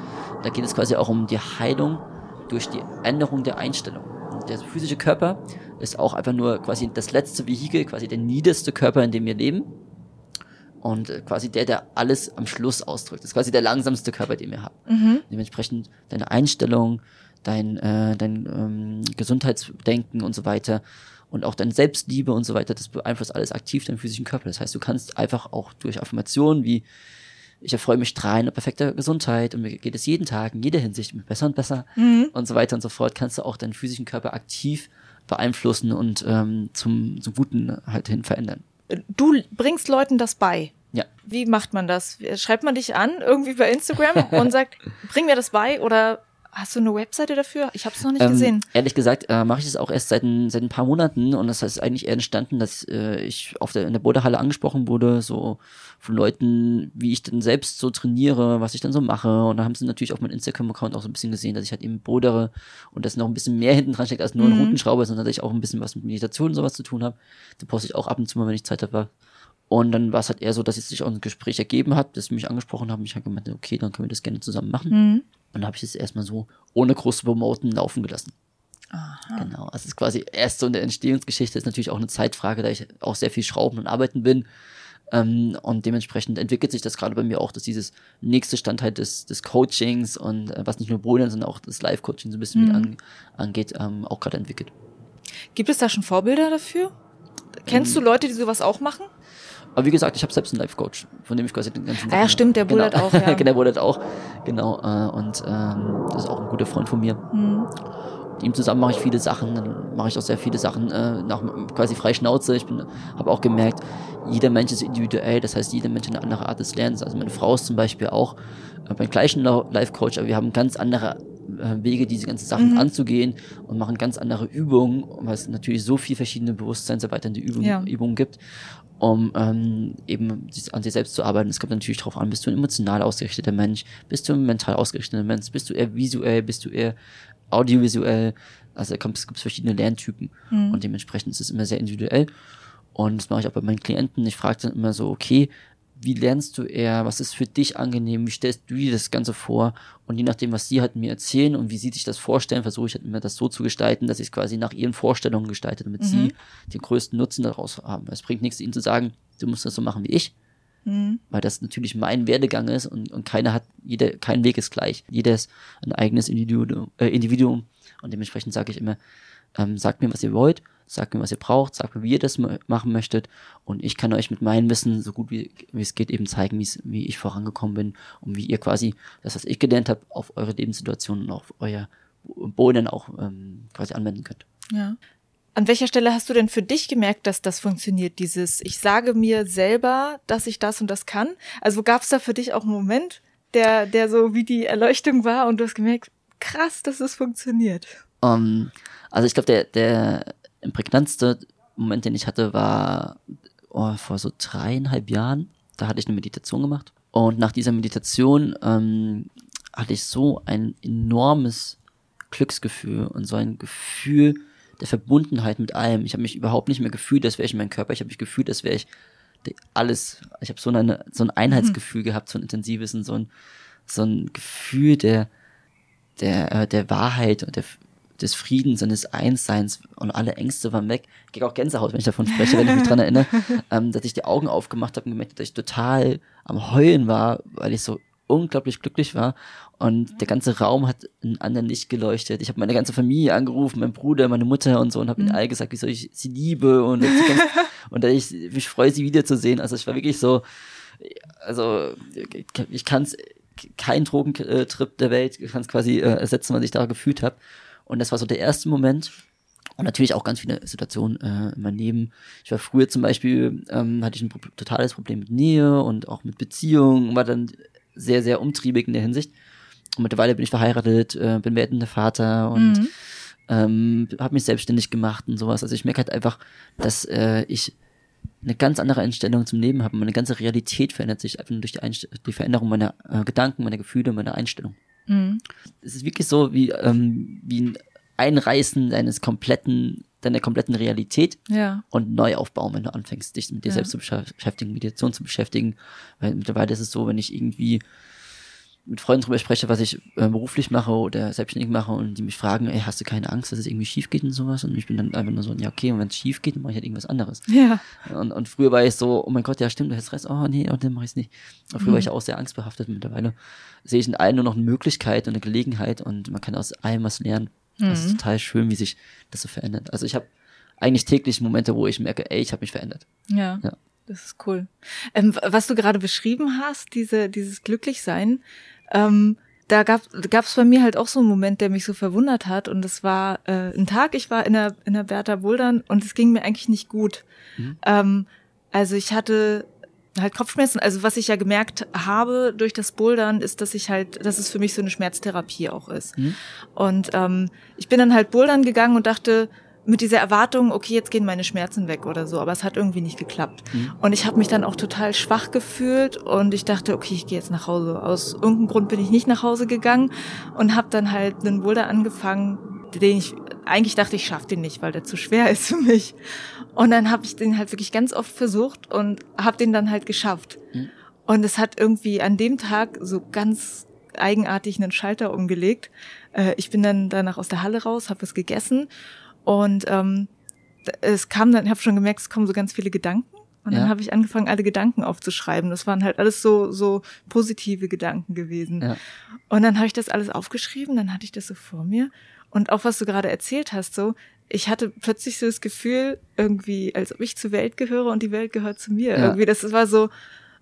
da geht es quasi auch um die Heilung durch die Änderung der Einstellung. Der physische Körper ist auch einfach nur quasi das letzte Vehikel, quasi der niederste Körper, in dem wir leben. Und äh, quasi der, der alles am Schluss ausdrückt. Das ist quasi der langsamste Körper, den wir haben. Mhm. Dementsprechend deine Einstellung, dein, äh, dein ähm, Gesundheitsdenken und so weiter und auch deine Selbstliebe und so weiter, das beeinflusst alles aktiv deinen physischen Körper. Das heißt, du kannst einfach auch durch Affirmationen wie ich erfreue mich drein perfekter Gesundheit und mir geht es jeden Tag in jeder Hinsicht besser und besser mhm. und so weiter und so fort, kannst du auch deinen physischen Körper aktiv beeinflussen und ähm, zum, zum Guten halt hin verändern. Du bringst Leuten das bei. Ja. Wie macht man das? Schreibt man dich an irgendwie bei Instagram [laughs] und sagt, bring mir das bei oder Hast du eine Webseite dafür? Ich habe es noch nicht ähm, gesehen. Ehrlich gesagt äh, mache ich das auch erst seit ein, seit ein paar Monaten und das ist eigentlich eher entstanden, dass äh, ich auf der, in der Bodehalle angesprochen wurde, so von Leuten, wie ich denn selbst so trainiere, was ich dann so mache und da haben sie natürlich auf meinem Instagram-Account auch so ein bisschen gesehen, dass ich halt eben bodere und dass noch ein bisschen mehr [laughs] hinten dran steckt als nur ein mhm. Routenschrauber, sondern dass ich auch ein bisschen was mit Meditation und sowas zu tun habe. Da poste ich auch ab und zu mal, wenn ich Zeit habe. Und dann war es halt eher so, dass es sich auch ein Gespräch ergeben hat, dass sie mich angesprochen haben. Ich habe gemeint, okay, dann können wir das gerne zusammen machen. Mhm. Und dann habe ich es erstmal so ohne große Promoten laufen gelassen. Aha. Genau. Also es ist quasi erst so in der Entstehungsgeschichte ist natürlich auch eine Zeitfrage, da ich auch sehr viel schrauben und arbeiten bin. Ähm, und dementsprechend entwickelt sich das gerade bei mir auch, dass dieses nächste Standteil des, des Coachings und äh, was nicht nur Bouldern, sondern auch das Live-Coaching so ein bisschen mhm. mit an, angeht, ähm, auch gerade entwickelt. Gibt es da schon Vorbilder dafür? Kennst ähm, du Leute, die sowas auch machen? Aber wie gesagt, ich habe selbst einen Life-Coach, von dem ich quasi den ganzen Ah, ja, stimmt, der genau. auch. Ja. [laughs] der bullert auch. Genau. Äh, und ähm, das ist auch ein guter Freund von mir. Mhm. Mit ihm zusammen mache ich viele Sachen, dann mache ich auch sehr viele Sachen äh, nach quasi frei Schnauze. Ich bin, habe auch gemerkt, jeder Mensch ist individuell, das heißt, jeder Mensch hat eine andere Art des Lernens. Also meine Frau ist zum Beispiel auch äh, beim gleichen Life-Coach, aber wir haben ganz andere Wege, diese ganzen Sachen mhm. anzugehen und machen ganz andere Übungen, weil es natürlich so viel verschiedene bewusstseinserweiternde Übungen, ja. Übungen gibt um ähm, eben an sich selbst zu arbeiten. Es kommt natürlich darauf an, bist du ein emotional ausgerichteter Mensch, bist du ein mental ausgerichteter Mensch, bist du eher visuell, bist du eher audiovisuell. Also es gibt verschiedene Lerntypen mhm. und dementsprechend ist es immer sehr individuell. Und das mache ich auch bei meinen Klienten. Ich frage dann immer so, okay, wie lernst du eher, was ist für dich angenehm, wie stellst du dir das Ganze vor und je nachdem, was sie halt mir erzählen und wie sie sich das vorstellen, versuche ich halt immer das so zu gestalten, dass ich es quasi nach ihren Vorstellungen gestalte, damit mhm. sie den größten Nutzen daraus haben. Es bringt nichts, ihnen zu sagen, du musst das so machen wie ich, mhm. weil das natürlich mein Werdegang ist und, und keiner hat, jeder, kein Weg ist gleich. Jeder ist ein eigenes Individuum, äh, Individuum und dementsprechend sage ich immer, ähm, sagt mir, was ihr wollt sagt mir, was ihr braucht, sagt mir, wie ihr das machen möchtet und ich kann euch mit meinem Wissen so gut wie, wie es geht eben zeigen, wie ich vorangekommen bin und wie ihr quasi das, was ich gelernt habe, auf eure Lebenssituation und auf euer Boden auch ähm, quasi anwenden könnt. Ja. An welcher Stelle hast du denn für dich gemerkt, dass das funktioniert, dieses ich sage mir selber, dass ich das und das kann? Also gab es da für dich auch einen Moment, der, der so wie die Erleuchtung war und du hast gemerkt, krass, dass es funktioniert? Um, ähm, also ich glaube, der, der der prägnantste Moment, den ich hatte, war oh, vor so dreieinhalb Jahren. Da hatte ich eine Meditation gemacht. Und nach dieser Meditation ähm, hatte ich so ein enormes Glücksgefühl und so ein Gefühl der Verbundenheit mit allem. Ich habe mich überhaupt nicht mehr gefühlt, als wäre ich in meinem Körper. Ich habe mich gefühlt, als wäre ich alles. Ich habe so, eine, so ein Einheitsgefühl mhm. gehabt, so ein intensives und so ein, so ein Gefühl der, der, äh, der Wahrheit und der, des Friedens und des Einsseins und alle Ängste waren weg. Ich kriege auch Gänsehaut, wenn ich davon spreche, wenn ich mich dran erinnere, [laughs] ähm, dass ich die Augen aufgemacht habe und gemerkt, dass ich total am Heulen war, weil ich so unglaublich glücklich war und der ganze Raum hat einen anderen Licht geleuchtet. Ich habe meine ganze Familie angerufen, mein Bruder, meine Mutter und so und habe mhm. ihnen alle gesagt, wie soll ich sie liebe und, [laughs] und dass ich mich freue, sie wiederzusehen. Also ich war wirklich so, also ich kann es kein Drogentrip der Welt kann es quasi äh, ersetzen, was ich da gefühlt habe. Und das war so der erste Moment. Und natürlich auch ganz viele Situationen äh, in meinem Leben. Ich war früher zum Beispiel, ähm, hatte ich ein totales Problem mit Nähe und auch mit Beziehungen, war dann sehr, sehr umtriebig in der Hinsicht. Und mittlerweile bin ich verheiratet, äh, bin werdender Vater und mhm. ähm, habe mich selbstständig gemacht und sowas. Also ich merke halt einfach, dass äh, ich eine ganz andere Einstellung zum Leben habe. Meine ganze Realität verändert sich einfach nur durch die, Einst die Veränderung meiner äh, Gedanken, meiner Gefühle, meiner Einstellung. Mhm. Es ist wirklich so wie, ähm, wie ein Einreißen deines kompletten, deiner kompletten Realität ja. und neu aufbauen, wenn du anfängst, dich mit dir ja. selbst zu beschäftigen, Meditation zu beschäftigen. Weil mittlerweile ist es so, wenn ich irgendwie mit Freunden drüber spreche, was ich äh, beruflich mache oder selbstständig mache und die mich fragen, ey, hast du keine Angst, dass es irgendwie schief geht und sowas? Und ich bin dann einfach nur so, ja, okay, und wenn es schief geht, dann mache ich halt irgendwas anderes. Ja. Und, und früher war ich so, oh mein Gott, ja, stimmt, du hast recht, oh nee, oh, dann mache ich es nicht. Und früher mhm. war ich auch sehr angstbehaftet. Mittlerweile sehe ich in allen nur noch eine Möglichkeit und eine Gelegenheit und man kann aus allem was lernen. Mhm. Das ist total schön, wie sich das so verändert. Also ich habe eigentlich täglich Momente, wo ich merke, ey, ich habe mich verändert. Ja. ja. Das ist cool. Ähm, was du gerade beschrieben hast, diese, dieses Glücklichsein, ähm, da gab es bei mir halt auch so einen Moment, der mich so verwundert hat. Und das war äh, ein Tag, ich war in der, in der Bertha Bouldern und es ging mir eigentlich nicht gut. Mhm. Ähm, also ich hatte halt Kopfschmerzen. Also was ich ja gemerkt habe durch das Bouldern, ist, dass ich halt, dass es für mich so eine Schmerztherapie auch ist. Mhm. Und ähm, ich bin dann halt Bouldern gegangen und dachte, mit dieser Erwartung, okay, jetzt gehen meine Schmerzen weg oder so, aber es hat irgendwie nicht geklappt. Mhm. Und ich habe mich dann auch total schwach gefühlt und ich dachte, okay, ich gehe jetzt nach Hause. Aus irgendeinem Grund bin ich nicht nach Hause gegangen und habe dann halt einen Boulder angefangen, den ich eigentlich dachte, ich schaffe den nicht, weil der zu schwer ist für mich. Und dann habe ich den halt wirklich ganz oft versucht und habe den dann halt geschafft. Mhm. Und es hat irgendwie an dem Tag so ganz eigenartig einen Schalter umgelegt. Äh, ich bin dann danach aus der Halle raus, habe was gegessen und ähm, es kam dann, ich habe schon gemerkt, es kommen so ganz viele Gedanken. Und dann ja. habe ich angefangen, alle Gedanken aufzuschreiben. Das waren halt alles so, so positive Gedanken gewesen. Ja. Und dann habe ich das alles aufgeschrieben, dann hatte ich das so vor mir. Und auch was du gerade erzählt hast, so, ich hatte plötzlich so das Gefühl, irgendwie, als ob ich zur Welt gehöre und die Welt gehört zu mir. Ja. Irgendwie, das war so,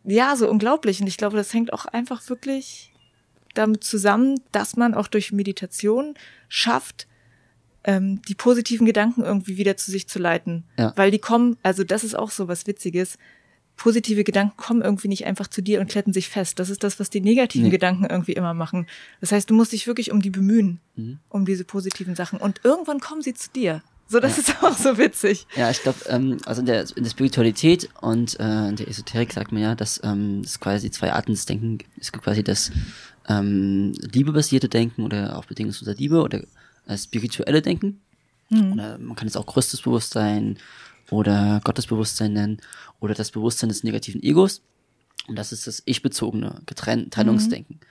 ja, so unglaublich. Und ich glaube, das hängt auch einfach wirklich damit zusammen, dass man auch durch Meditation schafft, ähm, die positiven Gedanken irgendwie wieder zu sich zu leiten. Ja. Weil die kommen, also das ist auch so was Witziges. Positive Gedanken kommen irgendwie nicht einfach zu dir und kletten sich fest. Das ist das, was die negativen nee. Gedanken irgendwie immer machen. Das heißt, du musst dich wirklich um die bemühen, mhm. um diese positiven Sachen. Und irgendwann kommen sie zu dir. So, das ja. ist [laughs] auch so witzig. Ja, ich glaube, ähm, also in der, in der Spiritualität und äh, in der Esoterik sagt man ja, dass ähm, es quasi zwei Arten des Denken es gibt quasi das ähm, liebebasierte Denken oder auch bedingungsloser Liebe oder äh, spirituelle Denken. Mhm. Oder man kann es auch größtes Bewusstsein oder Gottesbewusstsein nennen oder das Bewusstsein des negativen Egos. Und das ist das ich-bezogene Getrenn Trennungsdenken. Mhm.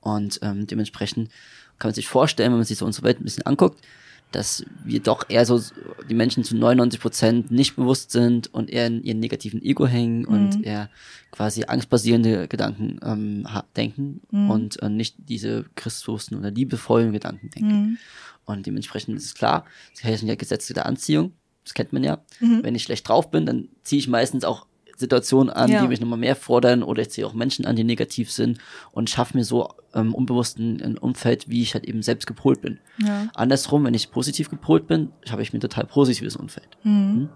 Und ähm, dementsprechend kann man sich vorstellen, wenn man sich so unsere Welt ein bisschen anguckt, dass wir doch eher so die Menschen zu 99 Prozent nicht bewusst sind und eher in ihren negativen Ego hängen mhm. und eher quasi angstbasierende Gedanken ähm, denken mhm. und äh, nicht diese christbewussten oder liebevollen Gedanken denken. Und dementsprechend ist es klar, sie heißen ja Gesetze der Anziehung, das kennt man ja. Mhm. Wenn ich schlecht drauf bin, dann ziehe ich meistens auch Situationen an, ja. die mich nochmal mehr fordern oder ich ziehe auch Menschen an, die negativ sind und schaffe mir so ähm, unbewusst ein, ein, Umfeld, wie ich halt eben selbst gepolt bin. Ja. Andersrum, wenn ich positiv gepolt bin, habe ich mir total positives Umfeld. Mhm. Hm?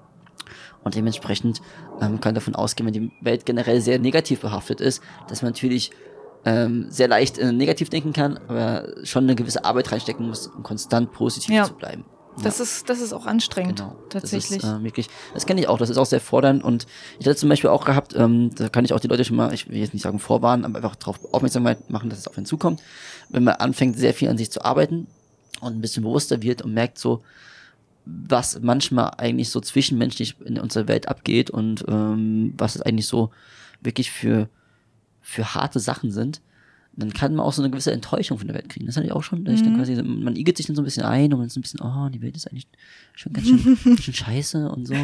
Und dementsprechend ähm, kann davon ausgehen, wenn die Welt generell sehr negativ behaftet ist, dass man natürlich ähm, sehr leicht äh, negativ denken kann, aber schon eine gewisse Arbeit reinstecken muss, um konstant positiv ja. zu bleiben. Das ja. ist, das ist auch anstrengend, genau. tatsächlich. Das ist, äh, wirklich, das kenne ich auch, das ist auch sehr fordernd und ich hatte zum Beispiel auch gehabt, ähm, da kann ich auch die Leute schon mal, ich will jetzt nicht sagen vorwarnen, aber einfach darauf aufmerksam machen, dass es auf einen zukommt, wenn man anfängt, sehr viel an sich zu arbeiten und ein bisschen bewusster wird und merkt so, was manchmal eigentlich so zwischenmenschlich in unserer Welt abgeht und ähm, was es eigentlich so wirklich für für harte Sachen sind, dann kann man auch so eine gewisse Enttäuschung von der Welt kriegen. Das hatte ich auch schon. Mhm. Ich dann quasi, man igelt sich dann so ein bisschen ein und man ist ein bisschen, oh, die Welt ist eigentlich schon ganz schön, ganz [laughs] schön scheiße und so.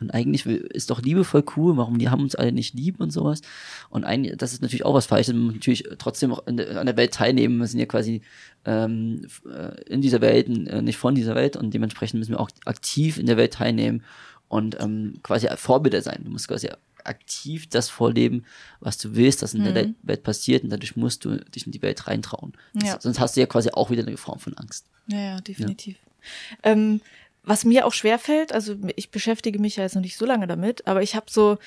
Und eigentlich ist doch Liebe voll cool, warum die haben uns alle nicht lieb und sowas. Und eigentlich, das ist natürlich auch was Falsches. Man muss natürlich trotzdem auch an der Welt teilnehmen. Wir sind ja quasi ähm, äh, in dieser Welt, äh, nicht von dieser Welt und dementsprechend müssen wir auch aktiv in der Welt teilnehmen und ähm, quasi Vorbilder sein. Du musst quasi aktiv das vorleben, was du willst, was in mhm. der Welt passiert und dadurch musst du dich in die Welt reintrauen. Ja. sonst hast du ja quasi auch wieder eine Form von Angst. Ja, ja definitiv. Ja. Ähm, was mir auch schwerfällt, also ich beschäftige mich ja jetzt noch nicht so lange damit, aber ich habe so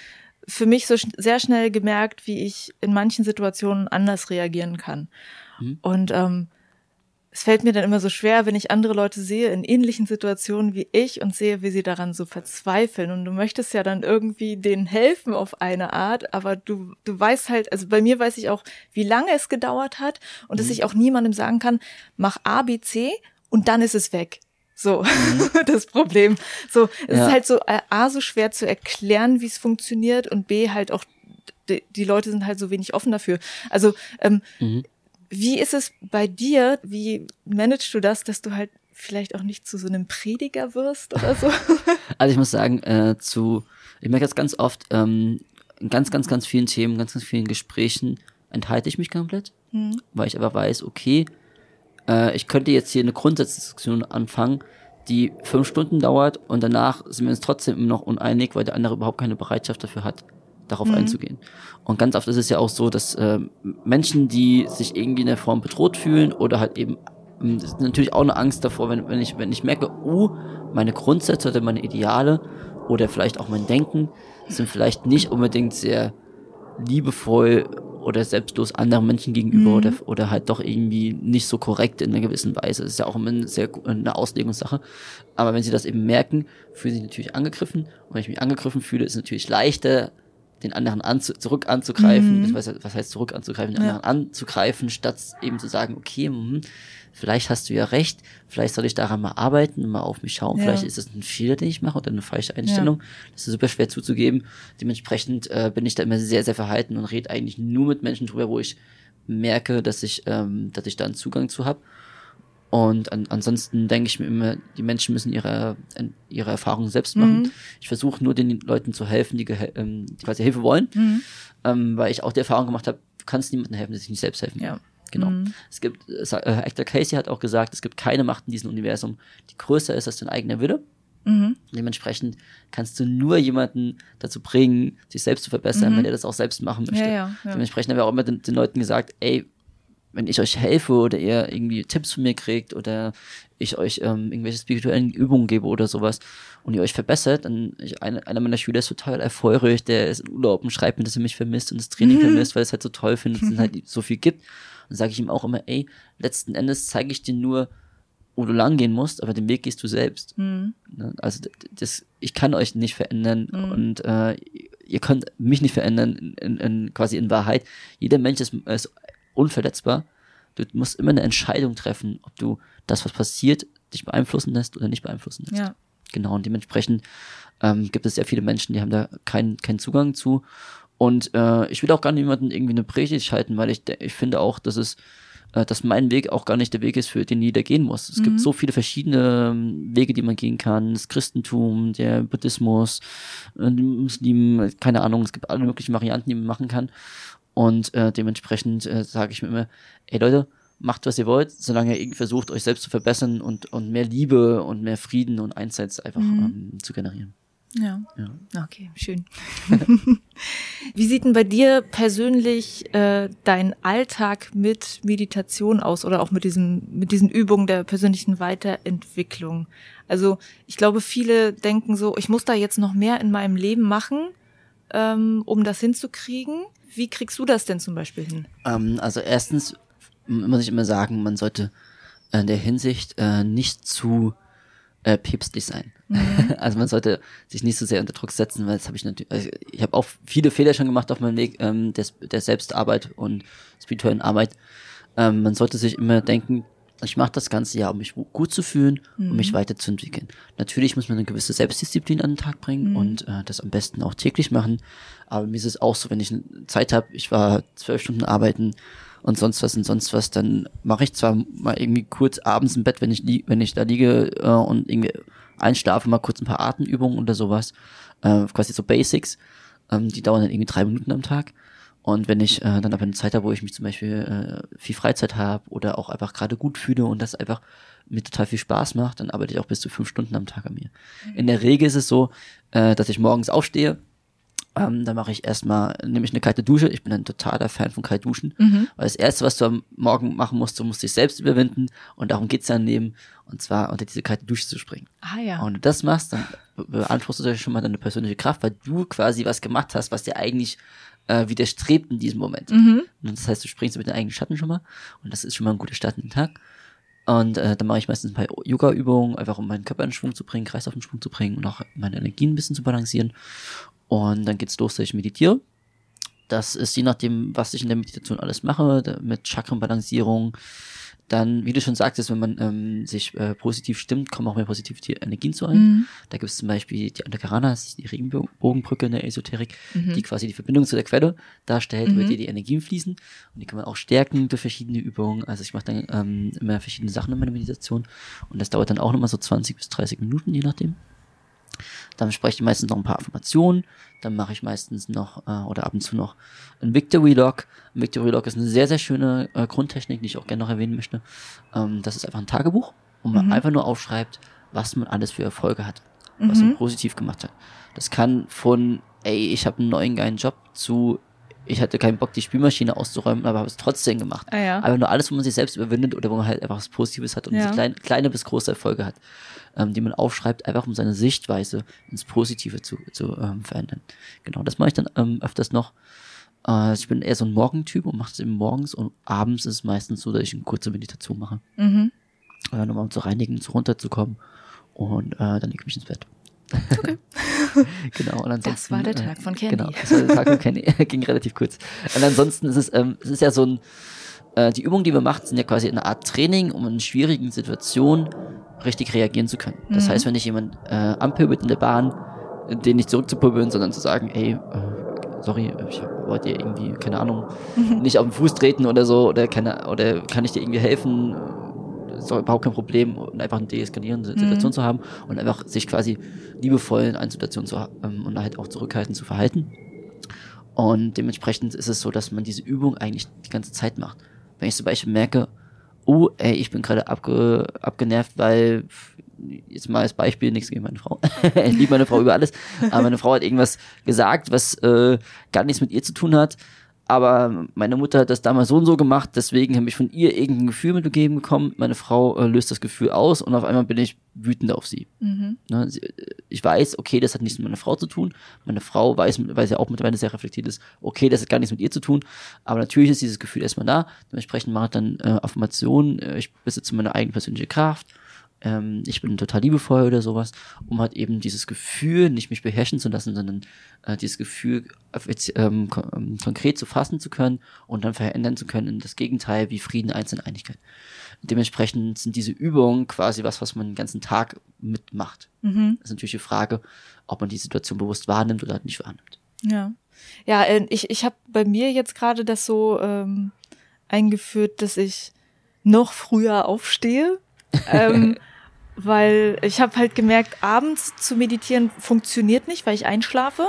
für mich so sch sehr schnell gemerkt, wie ich in manchen Situationen anders reagieren kann. Mhm. Und ähm, es fällt mir dann immer so schwer, wenn ich andere Leute sehe in ähnlichen Situationen wie ich und sehe, wie sie daran so verzweifeln. Und du möchtest ja dann irgendwie denen helfen auf eine Art, aber du, du weißt halt, also bei mir weiß ich auch, wie lange es gedauert hat und mhm. dass ich auch niemandem sagen kann, mach A, B, C und dann ist es weg. So, mhm. [laughs] das Problem. So, es ja. ist halt so, äh, A, so schwer zu erklären, wie es funktioniert und B, halt auch, die, die Leute sind halt so wenig offen dafür. Also, ähm, mhm wie ist es bei dir? Wie managst du das, dass du halt vielleicht auch nicht zu so einem Prediger wirst oder so? [laughs] Also ich muss sagen, äh, zu, ich merke das ganz oft, ähm, in ganz, ganz, ganz vielen Themen, ganz, ganz vielen Gesprächen enthalte ich mich komplett, mhm. weil ich aber weiß, okay, äh, ich könnte jetzt hier eine Grundsatzdiskussion anfangen, die fünf Stunden dauert und danach sind wir uns trotzdem immer noch uneinig, weil der andere überhaupt keine Bereitschaft dafür hat darauf mhm. einzugehen. Und ganz oft ist es ja auch so, dass äh, Menschen, die sich irgendwie in der Form bedroht fühlen oder halt eben ähm, das ist natürlich auch eine Angst davor, wenn, wenn ich wenn ich merke, oh, meine Grundsätze oder meine Ideale oder vielleicht auch mein Denken sind vielleicht nicht unbedingt sehr liebevoll oder selbstlos anderen Menschen gegenüber mhm. oder, oder halt doch irgendwie nicht so korrekt in einer gewissen Weise. Das ist ja auch immer eine sehr eine Auslegungssache. Aber wenn sie das eben merken, fühlen sie sich natürlich angegriffen. Und wenn ich mich angegriffen fühle, ist es natürlich leichter, den anderen anzu zurück anzugreifen, mhm. was, was heißt zurück anzugreifen, den ja. anderen anzugreifen, statt eben zu sagen, okay, mh, vielleicht hast du ja recht, vielleicht soll ich daran mal arbeiten und mal auf mich schauen, ja. vielleicht ist das ein Fehler, den ich mache oder eine falsche Einstellung. Ja. Das ist super schwer zuzugeben. Dementsprechend äh, bin ich da immer sehr, sehr verhalten und rede eigentlich nur mit Menschen drüber, wo ich merke, dass ich, ähm, dass ich da einen Zugang zu habe. Und an, ansonsten denke ich mir immer, die Menschen müssen ihre, ihre Erfahrungen selbst machen. Mhm. Ich versuche nur den Leuten zu helfen, die, ähm, die quasi Hilfe wollen, mhm. ähm, weil ich auch die Erfahrung gemacht habe, du kannst niemandem helfen, der sich nicht selbst helfen kann. Ja. Genau. Mhm. Es gibt, äh, Hector Casey hat auch gesagt, es gibt keine Macht in diesem Universum, die größer ist als dein eigener Wille. Mhm. Dementsprechend kannst du nur jemanden dazu bringen, sich selbst zu verbessern, mhm. wenn er das auch selbst machen möchte. Ja, ja. Dementsprechend habe ich auch immer den, den Leuten gesagt, ey, wenn ich euch helfe oder ihr irgendwie Tipps von mir kriegt oder ich euch ähm, irgendwelche spirituellen Übungen gebe oder sowas und ihr euch verbessert, dann ich, eine, einer meiner Schüler ist total erfolgreich, der ist in Urlaub und schreibt mir, dass er mich vermisst und das Training mhm. vermisst, weil es halt so toll findet, dass es halt [laughs] so viel gibt. Und sage ich ihm auch immer, ey, letzten Endes zeige ich dir nur, wo du lang gehen musst, aber den Weg gehst du selbst. Mhm. Ne? Also das, ich kann euch nicht verändern mhm. und äh, ihr könnt mich nicht verändern, in, in, in, quasi in Wahrheit. Jeder Mensch ist, ist unverletzbar. Du musst immer eine Entscheidung treffen, ob du das, was passiert, dich beeinflussen lässt oder nicht beeinflussen lässt. Ja. Genau, und dementsprechend ähm, gibt es sehr viele Menschen, die haben da keinen keinen Zugang zu. Und äh, ich will auch gar niemanden irgendwie eine Predigt halten, weil ich, ich finde auch, dass es äh, dass mein Weg auch gar nicht der Weg ist, für den jeder gehen muss. Es mhm. gibt so viele verschiedene ähm, Wege, die man gehen kann. Das Christentum, der Buddhismus, äh, die Muslimen, keine Ahnung, es gibt alle möglichen Varianten, die man machen kann. Und äh, dementsprechend äh, sage ich mir immer, ey Leute, macht, was ihr wollt, solange ihr irgendwie versucht, euch selbst zu verbessern und, und mehr Liebe und mehr Frieden und Einsatz einfach mhm. ähm, zu generieren. Ja. ja. Okay, schön. [laughs] Wie sieht denn bei dir persönlich äh, dein Alltag mit Meditation aus oder auch mit diesen, mit diesen Übungen der persönlichen Weiterentwicklung? Also ich glaube, viele denken so, ich muss da jetzt noch mehr in meinem Leben machen, ähm, um das hinzukriegen. Wie kriegst du das denn zum Beispiel hin? Ähm, also erstens muss ich immer sagen, man sollte in der Hinsicht äh, nicht zu äh, päpstlich sein. Mhm. [laughs] Also man sollte sich nicht so sehr unter Druck setzen, weil das habe ich natürlich, also ich habe auch viele Fehler schon gemacht auf meinem Weg ähm, der, der Selbstarbeit und spirituellen Arbeit. Ähm, man sollte sich immer denken, ich mache das ganze Jahr, um mich gut zu fühlen, um mhm. mich weiterzuentwickeln. Natürlich muss man eine gewisse Selbstdisziplin an den Tag bringen mhm. und äh, das am besten auch täglich machen. Aber mir ist es auch so, wenn ich Zeit habe, ich war zwölf Stunden arbeiten und sonst was und sonst was, dann mache ich zwar mal irgendwie kurz abends im Bett, wenn ich wenn ich da liege äh, und irgendwie einschlafe, mal kurz ein paar Atemübungen oder sowas, äh, quasi so Basics, ähm, die dauern dann irgendwie drei Minuten am Tag. Und wenn ich äh, dann aber eine Zeit habe, wo ich mich zum Beispiel äh, viel Freizeit habe oder auch einfach gerade gut fühle und das einfach mir total viel Spaß macht, dann arbeite ich auch bis zu fünf Stunden am Tag an mir. Mhm. In der Regel ist es so, äh, dass ich morgens aufstehe, Ähm, dann mache ich erstmal, nehme ich eine kalte Dusche. Ich bin ein totaler Fan von kalt duschen. Mhm. Weil das Erste, was du am Morgen machen musst, du musst dich selbst überwinden. Und darum geht's ja im Leben. Und zwar unter diese kalte Dusche zu springen. Ah ja. Und wenn du das machst, dann be- beanspruchst du dir schon mal deine persönliche Kraft, weil du quasi was gemacht hast, was dir eigentlich äh, widerstrebt in diesem Moment. Mhm. Und das heißt, du springst mit den eigenen Schatten schon mal. Und das ist schon mal ein guter Start in den Tag. Und äh, dann mache ich meistens ein paar Yoga-Übungen, einfach um meinen Körper in Schwung zu bringen, Kreislauf in Schwung zu bringen und auch meine Energien ein bisschen zu balancieren. Und dann geht's los, dass ich meditiere. Das ist je nachdem, was ich in der Meditation alles mache, mit Chakrenbalancierung. Dann, wie du schon sagtest, wenn man ähm, sich äh, positiv stimmt, kommen auch mehr positive Energien zu ein. Mhm. Da gibt es zum Beispiel die Antakarana, die Regenbogenbrücke in der Esoterik, Mhm. die quasi die Verbindung zu der Quelle darstellt, über Mhm. die die Energien fließen. Und die kann man auch stärken durch verschiedene Übungen. Also ich mache dann ähm, immer verschiedene Sachen in meiner Meditation. Und das dauert dann auch nochmal so 20 bis 30 Minuten, je nachdem. Dann spreche ich meistens noch ein paar Affirmationen. Dann mache ich meistens noch äh, oder ab und zu noch ein Victory Log. Ein Victory Log ist eine sehr, sehr schöne äh, Grundtechnik, die ich auch gerne noch erwähnen möchte. Ähm, das ist einfach ein Tagebuch, wo man Mhm. einfach nur aufschreibt, was man alles für Erfolge hat, was Mhm. man positiv gemacht hat. Das kann von, ey, ich habe einen neuen geilen Job zu, ich hatte keinen Bock, die Spülmaschine auszuräumen, aber habe es trotzdem gemacht. Ah ja. Aber nur alles, wo man sich selbst überwindet oder wo man halt einfach was Positives hat und Ja. kleine, kleine bis große Erfolge hat, ähm, die man aufschreibt, einfach um seine Sichtweise ins Positive zu, zu ähm, verändern. Genau, das mache ich dann ähm, öfters noch. Äh, ich bin eher so ein Morgentyp und mache das eben morgens und abends ist es meistens so, dass ich eine kurze Meditation mache. Mhm. Äh, nochmal um zu reinigen, zu runterzukommen und äh, dann lege ich mich ins Bett. [laughs] genau, und ansonsten, Das war der Tag von Candy. Genau, das war der Tag von Candy. [laughs] [laughs] Ging relativ kurz. Und ansonsten ist es, ähm, es ist ja so ein, äh, die Übungen, die man macht, sind ja quasi eine Art Training, um in schwierigen Situationen richtig reagieren zu können. Das Mhm. heißt, wenn dich jemand äh, anpöbelt in der Bahn, den nicht zurückzupöbeln, sondern zu sagen, ey, äh, sorry, ich wollte dir irgendwie, keine Ahnung, nicht auf den Fuß treten oder so, oder keine, oder kann ich dir irgendwie helfen? Ist doch überhaupt kein Problem, und einfach eine deeskalierende Situation zu haben und einfach sich quasi liebevoll in einer Situation zu haben ähm, und halt auch zurückhaltend zu verhalten. Und dementsprechend ist es so, dass man diese Übung eigentlich die ganze Zeit macht. Wenn ich zum Beispiel merke, oh, ey, ich bin gerade abge, abgenervt, weil, jetzt mal als Beispiel, nichts gegen meine Frau. [laughs] ich liebe meine Frau über alles. Aber meine Frau hat irgendwas gesagt, was äh, gar nichts mit ihr zu tun hat. Aber meine Mutter hat das damals so und so gemacht, deswegen habe ich von ihr irgendein Gefühl mitgegeben bekommen. Meine Frau äh, löst das Gefühl aus und auf einmal bin ich wütend auf sie. Mhm. Ne, sie, ich weiß, okay, das hat nichts mit meiner Frau zu tun. Meine Frau weiß, weil sie auch mittlerweile sehr reflektiert ist, okay, das hat gar nichts mit ihr zu tun. Aber natürlich ist dieses Gefühl erstmal da. Dementsprechend mache ich dann äh, Affirmationen. Äh, ich besitze meine eigene persönliche Kraft. Ähm, ich bin total liebevoll oder sowas, um halt eben dieses Gefühl nicht mich beherrschen zu lassen, sondern äh, dieses Gefühl ähm, kon ähm, konkret zu fassen zu können und dann verändern zu können in das Gegenteil wie Frieden, Eins und Einigkeit. Dementsprechend sind diese Übungen quasi was, was man den ganzen Tag mitmacht. Mhm. Das ist natürlich die Frage, ob man die Situation bewusst wahrnimmt oder halt nicht wahrnimmt. Ja. Ja, äh, ich, ich habe bei mir jetzt gerade das so ähm, eingeführt, dass ich noch früher aufstehe. [laughs] ähm, weil ich habe halt gemerkt, abends zu meditieren funktioniert nicht, weil ich einschlafe.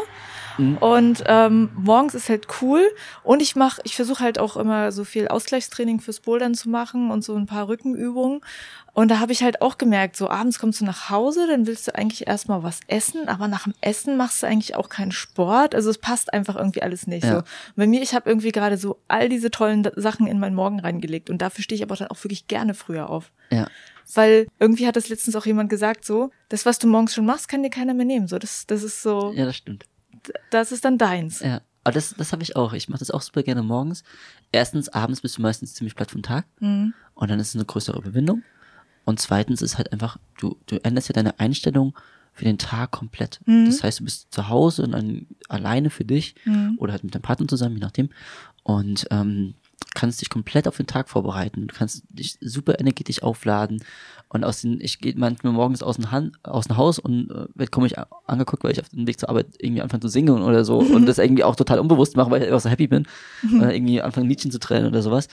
Mhm. Und ähm, morgens ist halt cool. Und ich mache, ich versuche halt auch immer so viel Ausgleichstraining fürs Bouldern zu machen und so ein paar Rückenübungen. Und da habe ich halt auch gemerkt, so abends kommst du nach Hause, dann willst du eigentlich erstmal was essen, aber nach dem Essen machst du eigentlich auch keinen Sport. Also es passt einfach irgendwie alles nicht Ja. so. Bei mir, ich habe irgendwie gerade so all diese tollen Sachen in meinen Morgen reingelegt. Und dafür stehe ich aber dann auch wirklich gerne früher auf. Ja. Weil irgendwie hat das letztens auch jemand gesagt, so, das, was du morgens schon machst, kann dir keiner mehr nehmen. So, das, das ist so, Ja, das stimmt. das ist dann deins. Ja. Aber das, das habe ich auch. Ich mache das auch super gerne morgens. Erstens, abends bist du meistens ziemlich platt vom Tag. Mhm. Und dann ist es eine größere Überwindung. Und zweitens ist halt einfach, du, du änderst ja deine Einstellung für den Tag komplett. Mhm. Das heißt, du bist zu Hause und dann alleine für dich Mhm. oder halt mit deinem Partner zusammen, je nachdem. Und ähm, kannst dich komplett auf den Tag vorbereiten. Du kannst dich super energetisch aufladen. Und aus den, ich gehe manchmal morgens aus dem, Han, aus dem Haus und äh, komisch a- angeguckt, weil ich auf dem Weg zur Arbeit irgendwie anfange zu singen oder so [laughs] und das irgendwie auch total unbewusst mache, weil ich einfach so happy bin. Oder [laughs] irgendwie anfange Liedchen zu tränen oder sowas.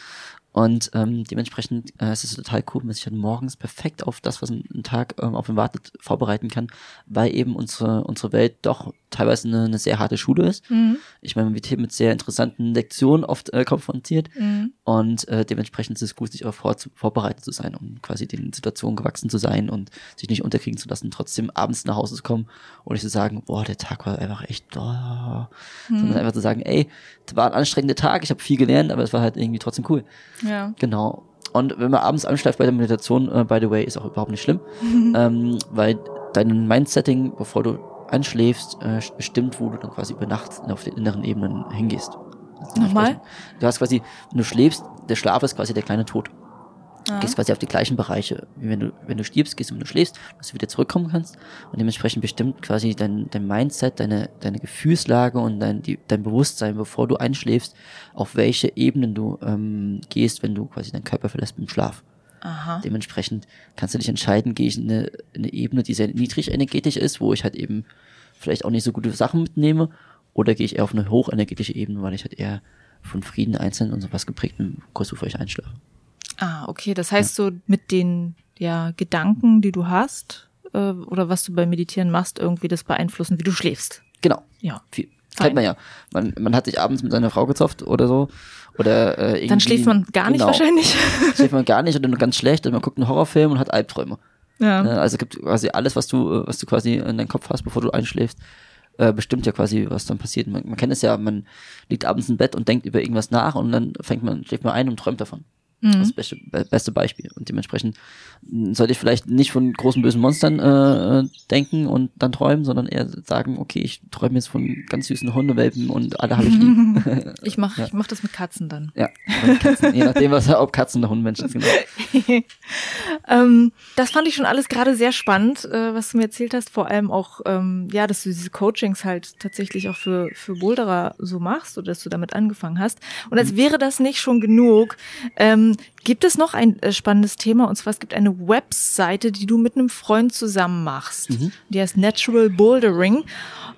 Und ähm, dementsprechend äh, es ist es total cool, wenn man sich dann morgens perfekt auf das, was ein, Tag ähm, auf ihn wartet, vorbereiten kann, weil eben unsere, unsere Welt doch teilweise eine, eine sehr harte Schule ist. Mhm. Ich meine, man wird hier mit sehr interessanten Lektionen oft äh, konfrontiert Mhm. und äh, dementsprechend ist es gut, sich auch vor, vorbereitet zu sein, um quasi den Situationen gewachsen zu sein und sich nicht unterkriegen zu lassen, trotzdem abends nach Hause zu kommen und nicht zu sagen, boah, der Tag war einfach echt, oh, Hm. sondern einfach zu sagen, ey, das war ein anstrengender Tag, ich habe viel gelernt, aber es war halt irgendwie trotzdem cool. Ja. Genau. Und wenn man abends anschläft bei der Meditation, äh, by the way, ist auch überhaupt nicht schlimm, [laughs] ähm, weil dein Mindsetting, bevor du einschläfst, äh, bestimmt, wo du dann quasi über Nacht auf den inneren Ebenen hingehst. Nochmal? Du hast quasi, wenn du schläfst, der Schlaf ist quasi der kleine Tod. Du Ja. gehst quasi auf die gleichen Bereiche. Wie wenn du, wenn du stirbst, gehst du, wenn du schläfst, dass du wieder zurückkommen kannst. Und dementsprechend bestimmt quasi dein, dein Mindset, deine, deine Gefühlslage und dein, die, dein Bewusstsein, bevor du einschläfst, auf welche Ebenen du ähm, gehst, wenn du quasi deinen Körper verlässt im Schlaf. Aha. Dementsprechend kannst du dich entscheiden, gehe ich in eine, in eine Ebene, die sehr niedrig energetisch ist, wo ich halt eben vielleicht auch nicht so gute Sachen mitnehme, oder gehe ich eher auf eine hochenergetische Ebene, weil ich halt eher von Frieden einzeln und sowas geprägt bin, kurz bevor ich einschlafe. Ah, okay. Das heißt so mit den ja, Gedanken, die du hast, äh, oder was du beim Meditieren machst, irgendwie das beeinflussen, wie du schläfst. Genau. Ja. Viel. Kennt man ja. Man, man hat sich abends mit seiner Frau gezopft oder so. Oder äh, irgendwie, Dann schläft man gar nicht genau, wahrscheinlich. Schläft man gar nicht oder nur ganz schlecht und man guckt einen Horrorfilm und hat Albträume. Ja. Ne? Also es gibt quasi alles, was du, äh, was du quasi in deinem Kopf hast, bevor du einschläfst, äh, bestimmt ja quasi, was dann passiert. Man, man kennt es ja, man liegt abends im Bett und denkt über irgendwas nach und dann fängt man, schläft man ein und träumt davon. Das ist das beste, be- beste Beispiel. Und dementsprechend sollte ich vielleicht nicht von großen bösen Monstern äh, denken und dann träumen, sondern eher sagen, okay, ich träume jetzt von ganz süßen Hundewelpen und alle habe ich lieb. [laughs] Ich mach, ich mach das mit Katzen dann. ja, Katzen, je nachdem, was ob Katzen oder Hundenmenschen sind. Genau. [laughs] Ähm, das fand ich schon alles gerade sehr spannend, äh, was du mir erzählt hast. Vor allem auch, ähm, ja, dass du diese Coachings halt tatsächlich auch für, für Boulderer so machst oder dass du damit angefangen hast. Und als wäre das nicht schon genug, ähm, gibt es noch ein äh, spannendes Thema. Und zwar, es gibt eine Webseite, die du mit einem Freund zusammen machst. Die heißt Natural Bouldering.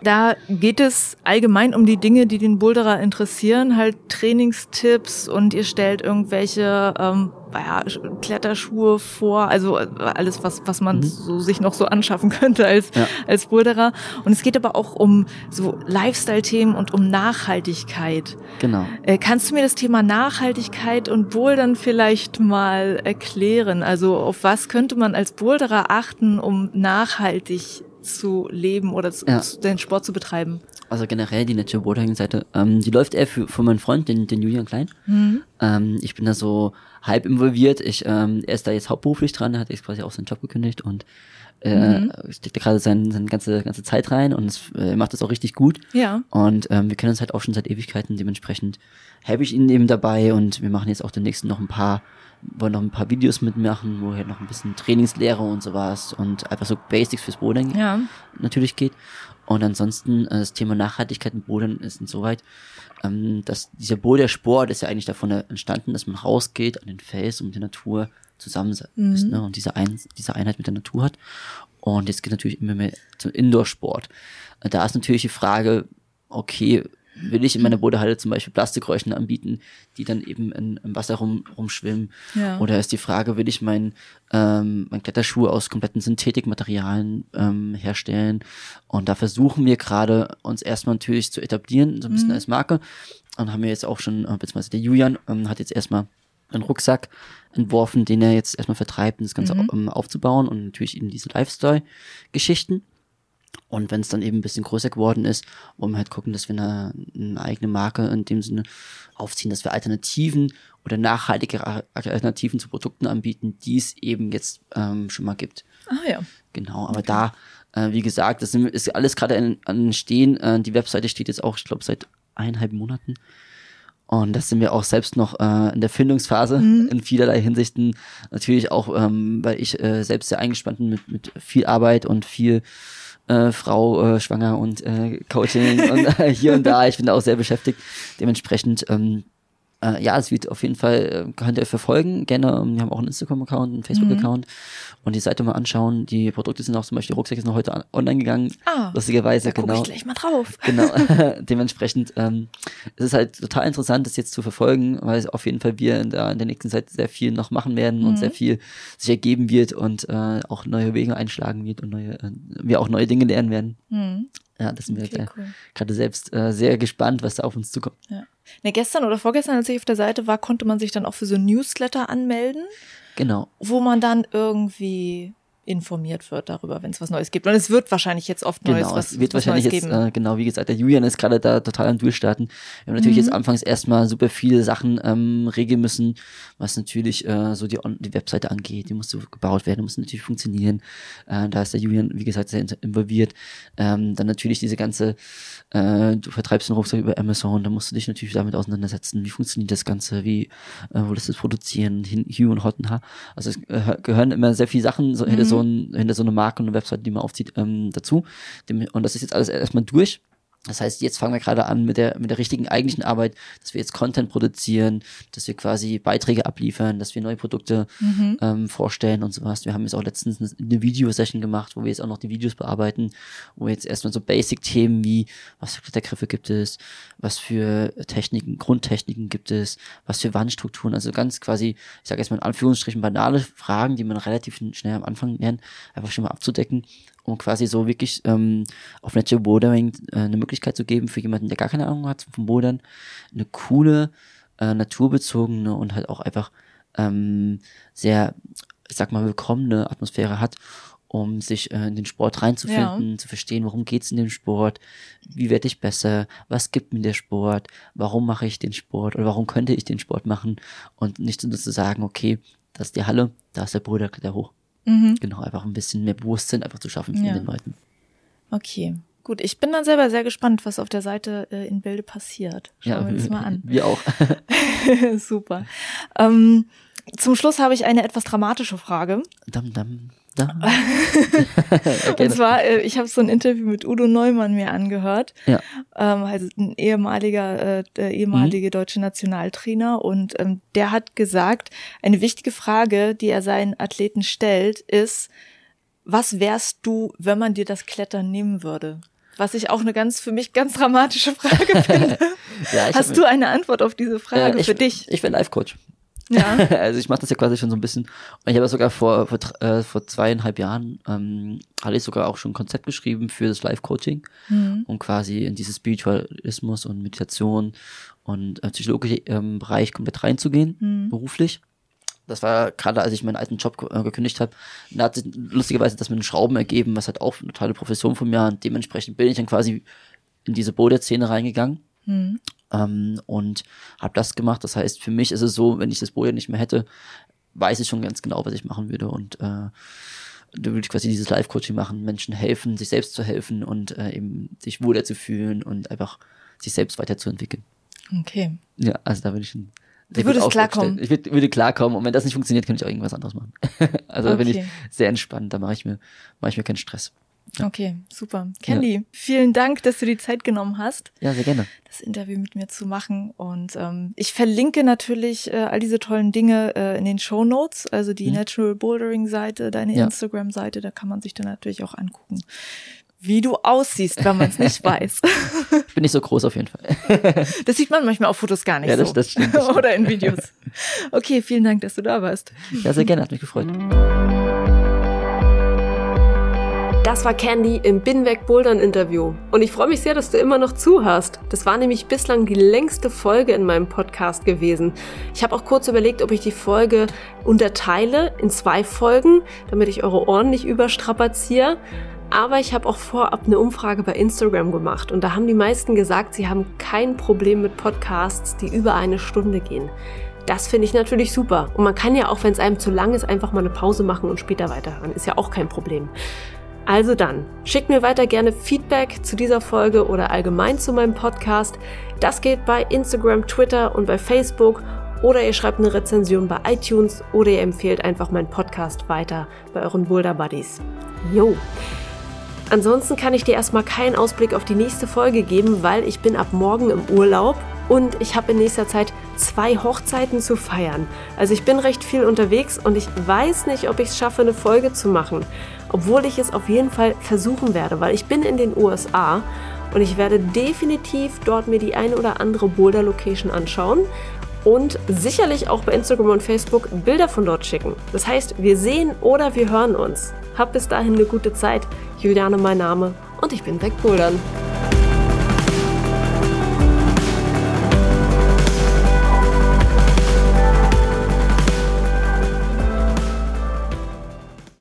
Da geht es allgemein um die Dinge, die den Boulderer interessieren, halt Trainingstipps und ihr stellt irgendwelche ähm, ja, Kletterschuhe vor, also äh, alles, was, was man so sich noch so anschaffen [laughs] könnte als, Ja. als Boulderer. Und es geht aber auch um so Lifestyle-Themen und um Nachhaltigkeit. genau. Äh, kannst du mir das Thema Nachhaltigkeit und Bouldern vielleicht mal erklären? Also auf was könnte man als Boulderer achten, um nachhaltig zu leben oder zu, Ja. den Sport zu betreiben? Also generell die Natural Bouldering Seite, ähm, die läuft eher für, für meinen Freund, den, den Julian Klein. Ähm, ich bin da so halb involviert. Ich, ähm, er ist da jetzt hauptberuflich dran, er hat jetzt quasi auch seinen Job gekündigt und äh, steckt da gerade seine, seine ganze, ganze Zeit rein und es, äh, er macht das auch richtig gut. Ja. Und ähm, wir kennen uns halt auch schon seit Ewigkeiten, dementsprechend helfe ich ihnen eben dabei und wir machen jetzt auch demnächst noch ein paar, wollen noch ein paar Videos mitmachen, wo halt noch ein bisschen Trainingslehre und sowas und einfach so Basics fürs Bouldering Ja. natürlich geht. Und ansonsten äh, das Thema Nachhaltigkeit im Bouldern ist insoweit, ähm, dass dieser Bouldersport ist ja eigentlich davon entstanden, dass man rausgeht an den Fels und mit der Natur zusammen ist ne? und diese, Ein diese Einheit mit der Natur hat. Und jetzt geht natürlich immer mehr zum Indoor-Sport. Äh, Da ist natürlich die Frage, okay, will ich in meiner Boulderhalle zum Beispiel Plastikräuschen anbieten, die dann eben in, im Wasser rum, rumschwimmen? Ja. Oder ist die Frage, will ich mein, ähm, mein Kletterschuh aus kompletten Synthetikmaterialien ähm, herstellen? Und da versuchen wir gerade uns erstmal natürlich zu etablieren, so ein bisschen als Marke. Und haben wir jetzt auch schon, äh, beziehungsweise der Julian ähm, hat jetzt erstmal einen Rucksack entworfen, den er jetzt erstmal vertreibt, um das Ganze ähm, aufzubauen und natürlich eben diese Lifestyle-Geschichten. Und wenn es dann eben ein bisschen größer geworden ist, wollen wir halt gucken, dass wir eine, eine eigene Marke in dem Sinne aufziehen, dass wir Alternativen oder nachhaltige Alternativen zu Produkten anbieten, die es eben jetzt ähm, schon mal gibt. Ah ja. Genau, aber da, äh, wie gesagt, das ist alles gerade an, an Stehen. Äh, die Webseite steht jetzt auch, ich glaube, seit eineinhalb Monaten. Und das sind wir auch selbst noch äh, in der Findungsphase in vielerlei Hinsichten. Natürlich auch, ähm, weil ich äh, selbst sehr eingespannt bin mit, mit viel Arbeit und viel äh, Frau äh, schwanger und äh, Coaching und [laughs] äh, hier und da. Ich bin da auch sehr beschäftigt. Dementsprechend, ähm, äh, ja, es wird auf jeden Fall, äh, könnt ihr verfolgen. Gerne, ähm, wir haben auch einen Instagram-Account, einen Facebook-Account und die Seite mal anschauen. Die Produkte sind auch zum Beispiel, Rucksack ist noch heute online gegangen. Ah, lustigerweise, Da genau. ich gleich mal drauf. [laughs] Genau, [laughs] dementsprechend ähm, es ist halt total interessant, das jetzt zu verfolgen, weil es auf jeden Fall wir in der, in der nächsten Zeit sehr viel noch machen werden und sehr viel sich ergeben wird und äh, auch neue Wege einschlagen wird und neue, äh, wir auch neue Dinge lernen werden. Hm. Ja, das sind wir Okay, äh, cool. gerade selbst äh, sehr gespannt, was da auf uns zukommt. Ja. Ne, gestern oder vorgestern, als ich auf der Seite war, konnte man sich dann auch für so ein Newsletter anmelden. Genau. wo man dann irgendwie informiert wird darüber, wenn es was Neues gibt. Und es wird wahrscheinlich jetzt oft Neues, Genau, was, es wird was wahrscheinlich Neues jetzt, geben. äh, genau wie gesagt, der Julian ist gerade da total am Durchstarten. Wir haben natürlich Mhm. jetzt anfangs erstmal super viele Sachen ähm, regeln müssen, was natürlich äh, so die, die Webseite angeht. Die muss so gebaut werden, muss natürlich funktionieren. Äh, da ist der Julian, wie gesagt, sehr in- involviert. Ähm, dann natürlich diese ganze, äh, du vertreibst den Rucksack über Amazon, da musst du dich natürlich damit auseinandersetzen. Wie funktioniert das Ganze? Wie äh, wo das das produzieren? Hin, Hue und Hot und Ha. Also es äh, gehören immer sehr viele Sachen so, hinter, so ein, hinter so eine Marke und eine Webseite, die man aufzieht, ähm, dazu. Dem, und das ist jetzt alles erstmal durch. Das heißt, jetzt fangen wir gerade an mit der, mit der richtigen eigentlichen Arbeit, dass wir jetzt Content produzieren, dass wir quasi Beiträge abliefern, dass wir neue Produkte ähm, vorstellen und sowas. Wir haben jetzt auch letztens eine Videosession gemacht, wo wir jetzt auch noch die Videos bearbeiten, wo wir jetzt erstmal so Basic-Themen wie, was für Klettergriffe gibt es, was für Techniken, Grundtechniken gibt es, was für Wandstrukturen, also ganz quasi, ich sage jetzt mal in Anführungsstrichen banale Fragen, die man relativ schnell am Anfang lernt, einfach schon mal abzudecken um quasi so wirklich ähm, auf Natural Bouldering äh, eine Möglichkeit zu geben für jemanden, der gar keine Ahnung hat vom Bouldern, eine coole, äh, naturbezogene und halt auch einfach ähm, sehr, ich sag mal, willkommene Atmosphäre hat, um sich äh, in den Sport reinzufinden, zu verstehen, worum geht's in dem Sport, wie werde ich besser, was gibt mir der Sport, warum mache ich den Sport oder warum könnte ich den Sport machen und nicht nur zu sagen, okay, das ist die Halle, da ist der Bruder, kletter hoch. Genau, einfach ein bisschen mehr Bewusstsein einfach zu schaffen Ja. den Leuten. Okay. Gut, ich bin dann selber sehr gespannt, was auf der Seite äh, in Bilde passiert. Schauen wir uns mal an. Wir auch. [laughs] Super. Ähm, zum Schluss habe ich eine etwas dramatische Frage. dam, dam, dam. [laughs] Und zwar, äh, ich habe so ein Interview mit Udo Neumann mir angehört. Ja. Ähm, also ein ehemaliger, äh, ehemalige deutsche Nationaltrainer. Und ähm, der hat gesagt, eine wichtige Frage, die er seinen Athleten stellt, ist, was wärst du, wenn man dir das Klettern nehmen würde? Was ich auch eine ganz, für mich ganz dramatische Frage [laughs] finde. Ja, Hast du eine Antwort auf diese Frage äh, ich, für dich? Ich wäre Life-Coach. Ja. [laughs] also ich mache das ja quasi schon so ein bisschen. Und ich habe sogar vor, vor, äh, vor zweieinhalb Jahren, ähm, hatte ich sogar auch schon ein Konzept geschrieben für das Life-Coaching, Mhm. um quasi in dieses Spiritualismus und Meditation und äh, psychologische ähm, Bereich komplett reinzugehen, Mhm. beruflich. Das war gerade, als ich meinen alten Job äh, gekündigt habe, da hat sich lustigerweise das mit den Schrauben ergeben, was halt auch eine tolle Profession von mir und dementsprechend bin ich dann quasi in diese Boulder-Szene reingegangen Mhm. Ähm, und habe das gemacht. Das heißt, für mich ist es so, wenn ich das Boulder nicht mehr hätte, weiß ich schon ganz genau, was ich machen würde und äh, da würde ich quasi dieses Live-Coaching machen, Menschen helfen, sich selbst zu helfen und äh, eben sich wohler zu fühlen und einfach sich selbst weiterzuentwickeln. Okay. Ja, also da würde ich. Du ich würd würdest auch klarkommen. Ich würd, würde klarkommen und wenn das nicht funktioniert, könnte ich auch irgendwas anderes machen. [laughs] also da bin ich Okay. sehr entspannt, da mache ich mir, mache ich mir keinen Stress. Okay, super. Candy, vielen Dank, dass du die Zeit genommen hast, Ja, sehr gerne. das Interview mit mir zu machen. Und ähm, ich verlinke natürlich äh, all diese tollen Dinge äh, in den Show Notes, also die Mhm. Natural Bouldering Seite, deine Ja. Instagram-Seite, da kann man sich dann natürlich auch angucken, wie du aussiehst, wenn man es nicht [laughs] weiß. Ich bin nicht so groß auf jeden Fall. [laughs] Das sieht man manchmal auf Fotos gar nicht Ja, das- so. das stimmt, das [laughs] stimmt. Oder in Videos. Okay, vielen Dank, dass du da warst. Ja, sehr gerne, hat mich gefreut. Das war Candy im Binweg Bouldern Interview. Und ich freue mich sehr, dass du immer noch zuhörst. Das war nämlich bislang die längste Folge in meinem Podcast gewesen. Ich habe auch kurz überlegt, ob ich die Folge unterteile in zwei Folgen, damit ich eure Ohren nicht überstrapaziere. Aber ich habe auch vorab eine Umfrage bei Instagram gemacht und da haben die meisten gesagt, sie haben kein Problem mit Podcasts, die über eine Stunde gehen. Das finde ich natürlich super. Und man kann ja auch, wenn es einem zu lang ist, einfach mal eine Pause machen und später weiterhören. Ist ja auch kein Problem. Also dann, schickt mir weiter gerne Feedback zu dieser Folge oder allgemein zu meinem Podcast. Das geht bei Instagram, Twitter und bei Facebook. Oder ihr schreibt eine Rezension bei iTunes oder ihr empfehlt einfach meinen Podcast weiter bei euren Boulder Buddies. Jo! Ansonsten kann ich dir erstmal keinen Ausblick auf die nächste Folge geben, weil ich bin ab morgen im Urlaub und ich habe in nächster Zeit zwei Hochzeiten zu feiern. Also ich bin recht viel unterwegs und ich weiß nicht, ob ich es schaffe, eine Folge zu machen. Obwohl ich es auf jeden Fall versuchen werde, weil ich bin in den USA und ich werde definitiv dort mir die eine oder andere Boulder-Location anschauen und sicherlich auch bei Instagram und Facebook Bilder von dort schicken. Das heißt, wir sehen oder wir hören uns. Hab bis dahin eine gute Zeit. Juliane mein Name und ich bin wegbouldern.